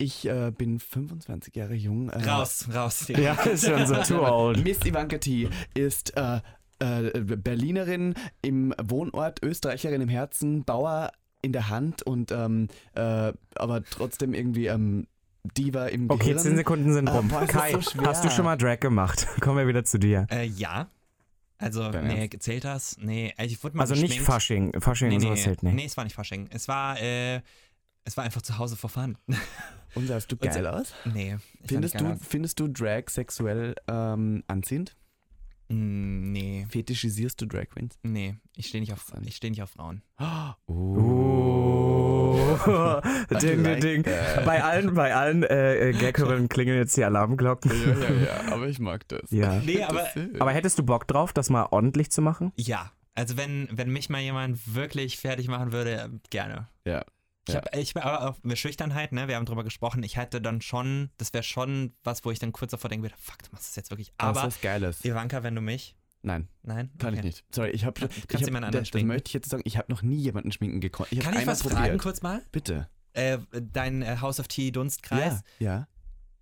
ich äh, bin 25 Jahre jung. Äh,
Raus, raus.
Ja, ist schon so too old.
Miss Ivanka T. ist äh, äh, Berlinerin im Wohnort, Österreicherin im Herzen, Bauer in der Hand und ähm, äh, aber trotzdem irgendwie ähm, Diva im
Okay,
Gehirn.
10 Sekunden sind
Ah,
rum.
boah, das
Kai,
so
hast du schon mal Drag gemacht? Kommen wir wieder zu dir.
Äh, ja. Also,
Dein
nee, zählt das? Nee, ich wurde mal
Also nicht
geschminkt.
Fasching. Fasching
Nee,
und
nee,
sowas zählt
nee.
nicht.
nee, es war nicht Fasching. Es war, äh, es war einfach zu Hause for fun.
Und sahst du
Und
geil
so-
aus?
nee.
Findest du,
nicht geil
findest du Drag sexuell ähm, anziehend?
Mm, Nee,
Fetischisierst du Drag Queens?
nee. Ich stehe nicht, auf-
Interessant.
ich steh nicht auf Frauen.
Oh. ding, ding, ding.
that.
Bei allen, bei allen äh, äh, Gaghörern klingeln jetzt die Alarmglocken.
Ja, ja, ja, aber ich mag das.
Ja.
Nee, aber-
Aber hättest du Bock drauf, das mal ordentlich zu machen?
Ja. Also, wenn, wenn mich mal jemand wirklich fertig machen würde, gerne.
Ja.
Ich
Ja.
habe ich bin aber auch mit Schüchternheit, ne, wir haben drüber gesprochen, ich hätte dann schon, das wäre schon was, wo ich dann kurz davor denken würde, fuck, du machst das jetzt wirklich.
Aber
Aber,
was Geiles.
Ivanka, wenn du mich,
Nein,
nein?
kann ich nicht. Sorry, ich habe.
Kann- kannst jemand anderen
das, das
schminken?
möchte ich jetzt sagen. Ich habe noch nie jemanden schminken gekonnt. Ich hab
Kann ich was
probiert.
fragen kurz mal?
Bitte.
Äh, dein äh, House of Tea Dunstkreis,
Ja.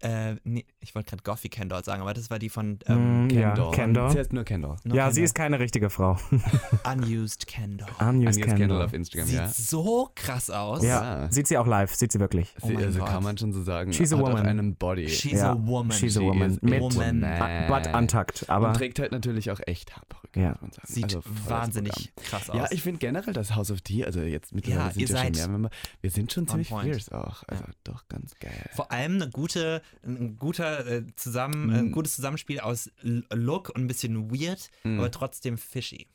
Äh, nee, ich wollte gerade Goffy Kendall sagen, aber das war die von
Mm,
ähm,
ja,
Kendall.
Kendall.
Sie heißt nur Kendall.
no
Ja,
Kendall.
sie ist keine richtige Frau.
Unused Kendall.
Unused
Agnes Kendall
Kendall.
auf Instagram,
Sieht
ja.
so krass aus.
Ja,
Ah.
sieht sie auch live, sieht sie wirklich.
Oh
Sie,
mein
also
Gott.
kann man schon so sagen.
She's a woman.
einen Body.
She's
Ja,
a woman.
she's a woman. Mit
woman.
Äh.
Butt untakt, aber
Und trägt halt natürlich auch echt Haarperücke,
Ja.
muss man sagen.
Sieht
Also
wahnsinnig krass aus.
Ja, ich finde generell das House of Tea, also jetzt mittlerweile
Ja,
sind
ihr
wir schon mehr, wenn wir, wir sind schon
on
ziemlich
point.
fierce auch. Also doch ganz geil.
Vor allem eine gute, ein guter äh, zusammen, äh, ein gutes Zusammenspiel aus Look und ein bisschen weird,
Mm.
aber trotzdem fishy.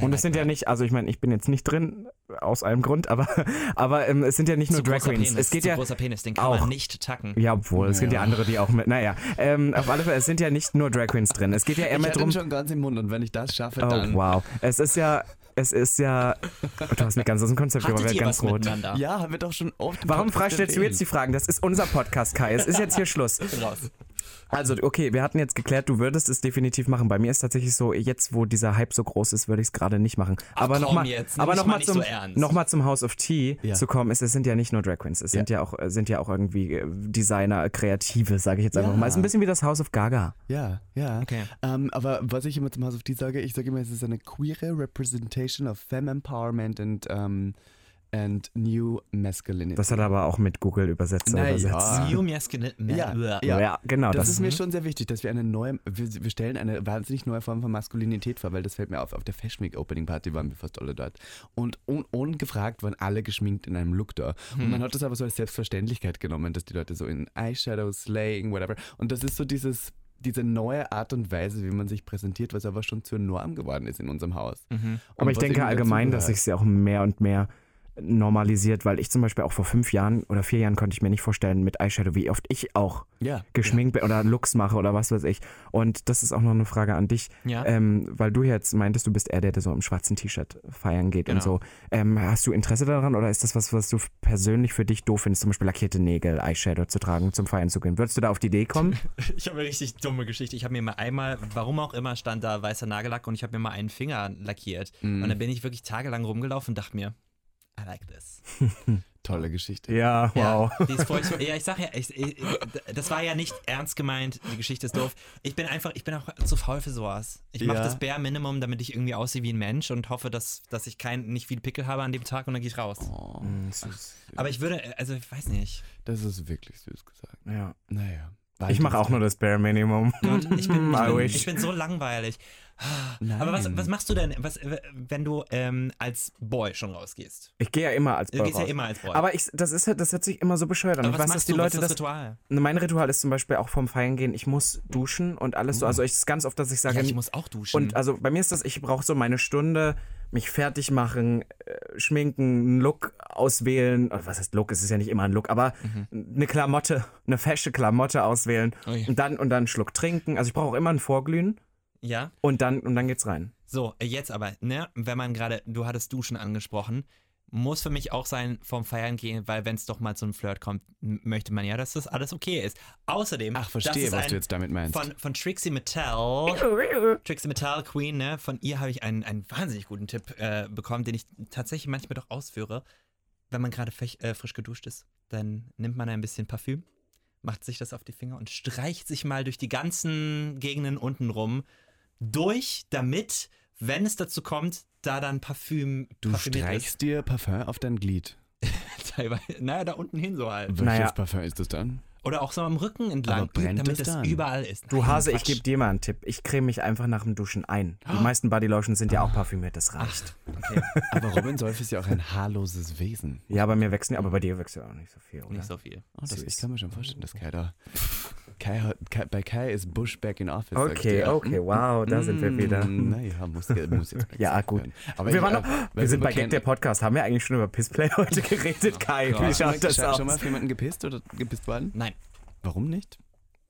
Und es sind ja nicht, also ich meine, ich bin jetzt nicht drin, aus einem Grund, aber, aber ähm, es sind ja nicht nur Drag Queens.
Penis,
es geht
zu
ja.
großer Penis, den kann
auch.
man nicht tacken.
Ja, obwohl, es gibt ja
Ja.
andere, die auch mit. Naja, ähm, auf alle Fälle, es sind ja nicht nur Drag Queens drin. Es geht ja eher
Ich
mehr drum.
ihn schon ganz im Mund und wenn ich das schaffe,
Oh,
dann.
wow. Es ist ja, es ist ja. Du hast mich ganz aus dem Konzept gebracht,
ihr
ganz rot.
miteinander?
Ja, haben wir doch schon oft.
Warum fragst stellst du
erwähnt.
jetzt die Fragen? Das ist unser Podcast, Kai. Es ist jetzt hier Schluss.
Ich bin raus.
Also, okay, wir hatten jetzt geklärt, du würdest es definitiv machen. Bei mir ist tatsächlich so, jetzt wo dieser Hype so groß ist, würde ich es gerade nicht machen. aber nochmal noch
mal
zum,
so
noch mal zum House of Tea
Ja.
zu kommen, ist, es sind ja nicht nur Drag Queens, es sind ja, auch, äh, sind ja auch irgendwie äh, Designer, Kreative, sage ich jetzt einfach
Ja.
mal. Es ist ein bisschen wie das House of Gaga.
Ja, ja.
Okay.
Ähm, aber was ich immer zum House of Tea sage, ich sage immer, es ist eine queere Representation of Femme Empowerment and, um, and New Masculinity.
Das hat er aber auch mit Google Übersetzer
Na
übersetzt.
ja.
New Masculine.
Ja,
Ja.
ja.
Genau.
das,
Das,
ist mir schon sehr wichtig, dass wir eine neue, wir, wir stellen eine wahnsinnig neue Form von Maskulinität vor, weil das fällt mir auf. Auf der Fashion Week Opening Party waren wir fast alle dort. Und un, ungefragt waren alle geschminkt in einem Look da. Und man hat das aber so als Selbstverständlichkeit genommen, dass die Leute so in Eyeshadow, Slaying, whatever. Und das ist so dieses, diese neue Art und Weise, wie man sich präsentiert, was aber schon zur Norm geworden ist in unserem Haus.
Mhm. aber ich denke allgemein, dass sich ja auch mehr und mehr normalisiert, weil ich zum Beispiel auch vor fünf Jahren oder vier Jahren konnte ich mir nicht vorstellen mit Eyeshadow, wie oft ich auch
ja,
geschminkt bin oder Looks mache oder was weiß ich. Und das ist auch noch eine Frage an dich,
Ja.
ähm, weil du jetzt meintest, du bist eher der, der so im schwarzen T-Shirt feiern geht und
Genau.
so. Ähm, hast du Interesse daran oder ist das was, was du persönlich für dich doof findest, zum Beispiel lackierte Nägel, Eyeshadow zu tragen, zum Feiern zu gehen? Würdest du da auf die Idee kommen?
Ich habe eine richtig dumme Geschichte. Ich habe mir mal einmal, warum auch immer, stand da weißer Nagellack und ich habe mir mal einen Finger lackiert.
Mhm.
Und dann bin ich wirklich tagelang rumgelaufen und dachte mir, I like this.
tolle Geschichte.
ja, wow.
Ja, die ist furchtbar. ja, ich sag ja, ich, ich, das war ja nicht ernst gemeint, die Geschichte ist doof. Ich bin einfach, ich bin auch zu faul für sowas. Ich mache
Ja.
das Bare Minimum, damit ich irgendwie aussehe wie ein Mensch und hoffe, dass, dass ich kein, nicht viel Pickel habe an dem Tag und dann gehe ich raus.
Oh,
Mm, süß.
Aber ich würde, also ich weiß nicht.
das ist wirklich süß gesagt.
Ja.
Naja.
Ich mache auch nur das Bare Minimum.
Gott, ich bin, ich, bin, ich bin so langweilig. Aber was,
Nein.
was machst du denn, was, wenn du ähm, als Boy schon rausgehst?
Ich gehe ja immer als
Du
Boy
gehst ja
raus.
immer als Boy.
Aber ich, das ist halt- das hört sich immer so bescheuert an.
Aber
ich
was
weiß, dass
machst
die
du?
Leute
was ist das
das.
Ritual?
Mein Ritual ist zum Beispiel auch vom Feiern gehen. Ich muss duschen und alles so. Also ich ist ganz oft, dass ich sage,
Ja, ich muss auch duschen.
Und also bei mir ist das, ich brauche so meine Stunde, mich fertig machen, äh, schminken, einen Look auswählen. Was heißt Look? Es ist ja nicht immer ein Look, aber eine Klamotte, eine fesche Klamotte auswählen
Mhm. Ui.
und dann und dann einen Schluck trinken. Also ich brauche auch immer ein Vorglühen
ja.
und dann und dann geht's rein.
So, jetzt aber, ne, wenn man gerade, du hattest Duschen angesprochen, muss für mich auch sein vom Feiern gehen, weil wenn es doch mal zu einem Flirt kommt, möchte man ja, dass das alles okay ist. Außerdem,
Ach, verstehe, was
ein,
du jetzt damit meinst.
Von, von Trixie Mattel, Trixie Mattel Queen, ne, von ihr habe ich einen, einen wahnsinnig guten Tipp äh, bekommen, den ich tatsächlich manchmal doch ausführe. Wenn man gerade äh, frisch geduscht ist, dann nimmt man ein bisschen Parfüm, macht sich das auf die Finger und streicht sich mal durch die ganzen Gegenden unten rum durch, damit, wenn es dazu kommt, da dann Parfüm
Du streichst dir Parfum auf dein Glied.
ist. Teilweise, naja, da unten hin so halt.
Welches
Naja.
Parfum ist das dann?
Oder auch so am Rücken entlang,
Aber brennt
damit
es dann?
überall ist.
Du
Nein,
Hase, ich
Quatsch.
gebe dir mal einen Tipp. Ich creme mich einfach nach dem Duschen ein. Die meisten Bodylotions sind ja auch parfümiert, das reicht.
Okay,
Aber Robin Solf ist ja auch ein haarloses Wesen.
Ja, bei mir wechseln, aber bei dir wächst ja auch nicht so viel, oder?
nicht so viel.
Oh, das, ich kann mir schon vorstellen, dass Kai da. Kai hat, Kai, bei Kai ist Bush back in office. ich
Okay, okay, wow, da sind wir wieder.
Mm, Naja, muss, muss jetzt
Ja, gut.
Aber
wir,
ich,
waren noch, wir sind bei Gag der Podcast. Haben wir eigentlich schon über Pissplay heute geredet, Kai?
Gott.
Wie schaut das
schon,
aus?
schon mal auf jemanden gepisst oder gepisst worden?
Nein,
Warum nicht?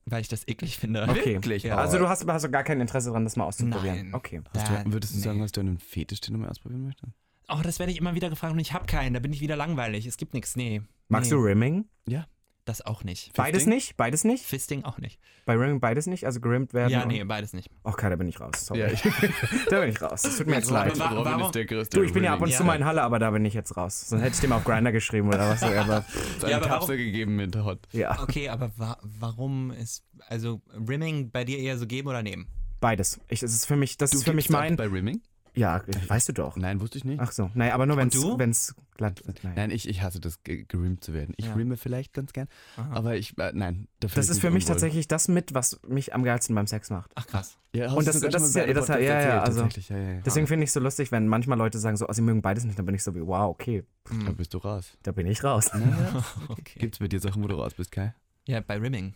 weil ich das eklig finde.
Okay,
Wirklich?
Ja.
also du hast, hast du gar kein Interesse daran, das mal auszuprobieren?
Nein.
Okay.
Hast du, würdest du sagen,
nee.
hast du einen Fetisch, den du mal ausprobieren möchtest?
Oh, das werde ich immer wieder gefragt und ich habe keinen. Da bin ich wieder langweilig. Es gibt nichts. Nee.
Magst
nee,
du Rimming?
Ja.
Das auch nicht.
Beides
Fisting?
nicht? Beides nicht?
Fisting auch nicht.
Bei Rimming beides nicht? Also gerimmt werden?
Ja, nee, beides nicht.
Okay, da bin ich raus. Sorry.
Ja, ich-
da bin ich raus. Das tut mir jetzt leid.
warum-
Du, ich bin ja ab und
Ja.
zu mal in Halle, aber da bin ich jetzt raus. Sonst hätte ich dem auf Grinder geschrieben oder was. Aber
eine
Ja, aber
Kapsel
warum-
gegeben mit Hot.
ja,
Okay, aber wa warum ist, also Rimming bei dir eher so geben oder nehmen?
beides. Ich, das ist für mich, das
Du
ist für mich mein.
bei Rimming?
Ja, weißt du doch.
Nein, wusste ich nicht.
Ach so. Naja, aber nur wenn
du?
es glatt wird. Naja.
Nein, ich, ich hasse das, ge- gerimmt zu werden. Ich
Ja.
rimme vielleicht ganz gern, aber ich, äh, nein.
Das ist für mich
unwohl.
tatsächlich das mit, was mich am geilsten beim Sex macht.
Ach krass.
Ja,
Und das- das
schon
ist ja- das- ja, ja, also-
tatsächlich, ja, ja, ja.
Deswegen finde ich es so lustig, wenn manchmal Leute sagen so, oh, sie mögen beides nicht, dann bin ich so wie, wow, okay,
Da bist du raus.
da bin ich raus.
Okay.
Gibt's bei dir Sachen, wo du raus bist, Kai?
Ja, bei Rimming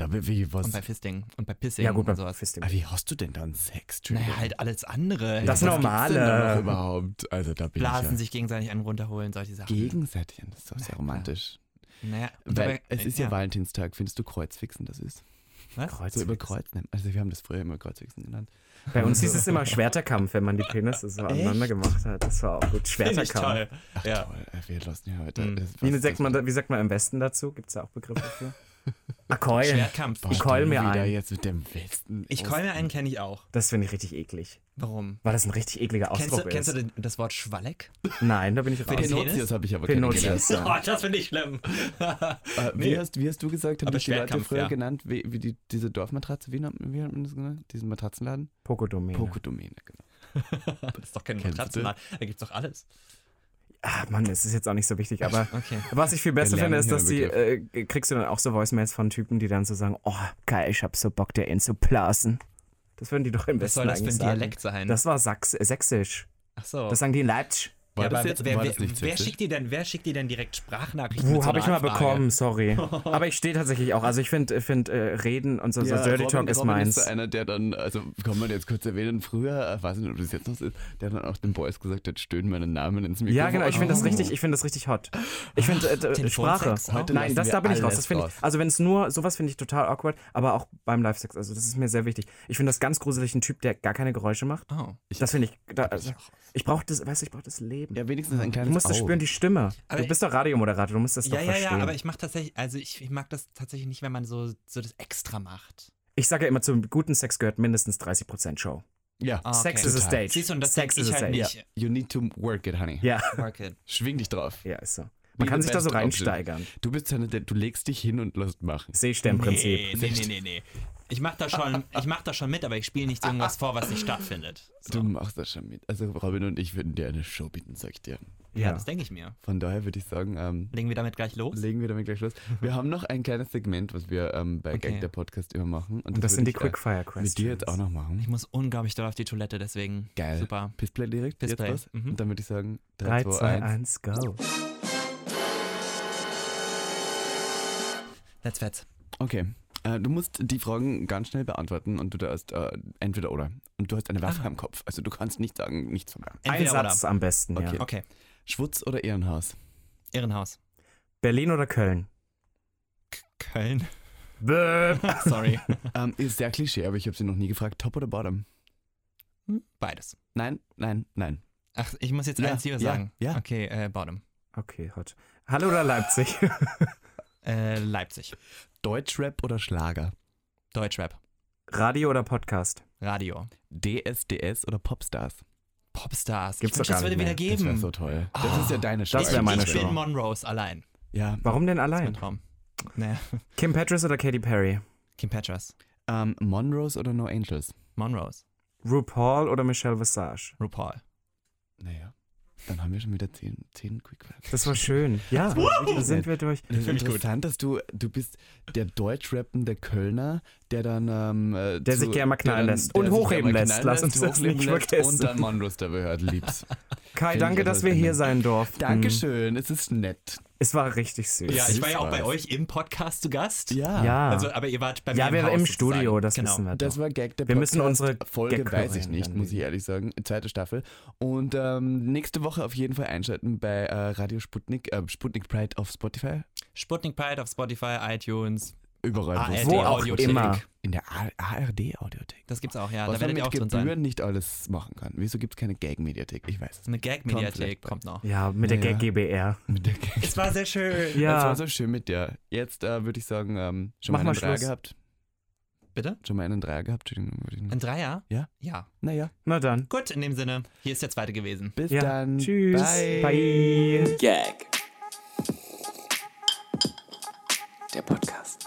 Da, wie, was?
und bei Fisting und bei Pissing
Ja gut, bei
und sowas.
Fisting.
Ah, wie hast du denn dann Sex?
Naja, halt alles andere.
Das
was
Normale.
gibt's denn da noch überhaupt? Also da bin
Blasen
ich ja
sich gegenseitig einen runterholen, solche Sachen.
gegenseitig. Das ist doch sehr romantisch.
Naja,
Weil
dabei-
es ist ja, Valentinstag. Findest du Kreuzfixen, das ist?
Was?
So über Kreuz nehmen. Also wir haben das früher immer Kreuzfixen genannt.
Bei uns hieß es immer Schwerterkampf, wenn man die Penisse so aneinander gemacht hat. Das war auch gut. Schwerterkampf.
toll.
Ach
Ja.
toll, äh, wir lassen ja heute.
Mhm.
Wie sagt, man, wie sagt man im Westen dazu? Gibt es da auch Begriffe dafür? Keulen.
Schwertkampf.
Ich keul mir
wieder
ein.
jetzt mit dem Westen.
Ich keul mir einen, kenne ich auch.
Das finde ich richtig eklig.
Warum?
Weil das ein richtig ekliger
Kennst
Ausdruck
du, kennst du
ist.
den, das Wort Schwalleck?
Nein, da bin ich raus.
den
Pinotius habe ich aber kennengelernt.
Pinotius, ja.
Oh, das finde ich schlimm.
Äh, wie,
Nee.
hast, wie hast du gesagt, haben dich die Leute früher
ja.
genannt? Wie, wie die, diese Dorfmatratze, wie, wie hat man das genannt? Diesen Matratzenladen?
Pokodomäne.
Pokodomäne, genau.
Das ist doch kein
Kennst du
Matratzenladen. Da gibt's doch alles.
Ah, Mann, es ist jetzt auch nicht so wichtig, aber
Okay.
was ich viel besser finde, ist, dass die, äh, kriegst du dann auch so Voicemails von Typen, die dann so sagen, oh, geil, ich hab so Bock, der ihn zu blasen. Das würden die doch im
Was
Westen
soll das für ein
sagen.
Dialekt sein?
Das war Sachs äh, sächsisch.
Ach so.
Das sagen die in Leipzig.
War
ja,
das jetzt-
wer,
war
wer,
das nicht
wer, schickt dir denn, wer schickt dir denn direkt Sprachnachrichten?
Wo
so
habe ich mal
Anfrage?
bekommen, sorry. Aber ich stehe tatsächlich auch. Also ich finde, find, äh, Reden und so, so Dirty Talk ist
Robin
meins.
ist einer, der dann, also kann man jetzt kurz erwähnen, früher, äh, weiß nicht, ob das jetzt noch so ist, der dann auch den Boys gesagt hat, stöhnen meinen Namen ins Mikrofon.
Ja, genau, ich finde das richtig, ich finde das richtig hot. Ich finde äh, d- Sprache.
Heute
Nein, das da bin ich raus. Das finde also wenn es nur, sowas finde ich total awkward, aber auch beim Live-Sex, also das ist mir sehr wichtig. Ich finde das ganz gruselig, ein Typ, der gar keine Geräusche macht.
Oh.
Das finde ich, da, also, ich brauche das, weißt du, ich brauche das Leben.
Ja, wenigstens ein
Du
kleines
musst das
Auge.
spüren, die Stimme.
Aber
du bist doch Radiomoderator, du musst das
Ja,
doch
ja,
verstehen.
ja, aber ich mache tatsächlich, also ich, ich mag das tatsächlich nicht, wenn man so, so das extra macht.
ich sage ja immer, zum guten Sex gehört mindestens 30% Show.
Ja,
Sex
okay.
is a stage.
Siehst du, und das
Sex is a
halt
stage.
nicht.
you need to work it, honey.
Ja,
Work it.
Schwing dich drauf.
ja, ist so. Man kann sich da so reinsteigern.
Du bist einer, der, du legst dich hin und lässt machen.
Seesternprinzip.
Nee, nee, nee, nee, nee. Ich mach da schon, ich mach da schon mit, aber ich spiele nicht irgendwas vor, was nicht stattfindet.
Du
So.
machst das schon mit. Also Robin und ich würden dir eine Show bieten, sag ich dir.
Ja,
Ja.
das denke ich mir.
Von daher würde ich sagen, ähm,
Legen wir damit gleich los?
legen wir damit gleich los. Wir haben noch ein kleines Segment, was wir ähm, bei
Okay.
Gag der Podcast immer machen.
Und das sind die
äh,
Quickfire Questions.
Mit dir jetzt auch noch machen.
Ich muss unglaublich doll auf die Toilette, deswegen.
Geil.
Super.
Pissplay direkt?
Pissplay, mhm.
Und dann würde ich sagen,
3,
3, 2,
2,
1.
1, go.
Let's fetz.
Okay. Äh, du musst die Fragen ganz schnell beantworten und du darfst äh, entweder oder. Und du hast eine Waffe
Ah.
am Kopf. Also du kannst nicht sagen, nichts von mir.
Ein Satz am besten,
Okay.
ja.
Okay.
Schwutz oder Ehrenhaus?
Irrenhaus.
Berlin oder Köln?
Köln.
Bäh.
Sorry.
ähm, ist sehr Klischee, aber ich habe sie noch nie gefragt. Top oder Bottom?
Beides.
Nein, nein, nein.
Ach, ich muss jetzt
Ja,
eins hier
ja,
sagen.
ja.
Okay, äh, Bottom.
Okay, hot. Halle oder Leipzig?
Äh, Leipzig.
Deutschrap oder Schlager?
Deutschrap.
Radio oder Podcast?
Radio.
DSDS oder Popstars?
Popstars.
Gibt's
ich wünsche, das würde wieder
mehr.
Das wäre
geben.
so toll. Das
Oh,
ist ja deine Show.
das wär meine
ich
Show.
bin Monrose allein.
Ja.
Warum denn
Das ist mein
allein?
Traum. Nee.
Kim Petras oder Katy Perry?
Kim Petras.
Ähm, Monrose oder No Angels?
Monrose.
RuPaul oder Michelle Visage?
RuPaul.
Naja. Dann haben wir schon wieder zehn, zehn Quickfire.
Das war schön. Ja, da sind wir durch.
Das ist
Finde ich gut.
interessant, dass du, du bist der deutschrappende Kölner, der dann ähm, äh,
Der sich gerne mal knallen
der
lässt.
der
Und hochheben lässt. Lass uns das
hochleben
nicht
lässt
vergessen.
Und dann Monrose dabei hört, lieb's.
Kai,
Find
danke, dass wir hier sein durften.
Dankeschön, es ist nett.
Es war richtig süß.
Ja, ich war ja auch bei euch im Podcast zu Gast.
Ja.
Ja.
Also, aber ihr wart bei
ja,
mir
wir
im
waren
Haus
im Studio, das
genau.
wissen wir
Das
doch.
war Gag der
Wir müssen
Podcast.
unsere
Folge
Gag-Choreo
weiß ich nicht, muss ich ehrlich sagen. Zweite Staffel. Und ähm, nächste Woche auf jeden Fall einschalten bei äh, Radio Sputnik, äh, Sputnik Pride auf Spotify.
Sputnik Pride auf Spotify, iTunes.
Überall. wo es
ARD
Wo auch
Audiothek.
immer.
In der ARD-Audiothek.
Das gibt's auch, ja.
Was
da werdet ihr
mit
auch drin sein.
Gebühren nicht alles machen kann. Wieso gibt es keine Gag-Mediathek? Ich weiß es
Eine
Kommt
Gag-Mediathek
vielleicht
kommt noch.
Ja, mit der
Ja.
Gag GBR.
Mit der Gag.
Es war sehr schön.
Das
Ja.
war so schön mit dir. Jetzt äh, würde ich sagen, ähm, schon
Mach
mal einen
mal
Dreier gehabt.
Bitte?
Schon mal einen Dreier gehabt.
Ein Dreier?
Ja.
Ja.
Naja,
Na dann.
Gut, in dem Sinne, hier ist der zweite gewesen.
bis
Ja.
dann.
Tschüss.
Bye.
Bye.
Gag. Der Podcast.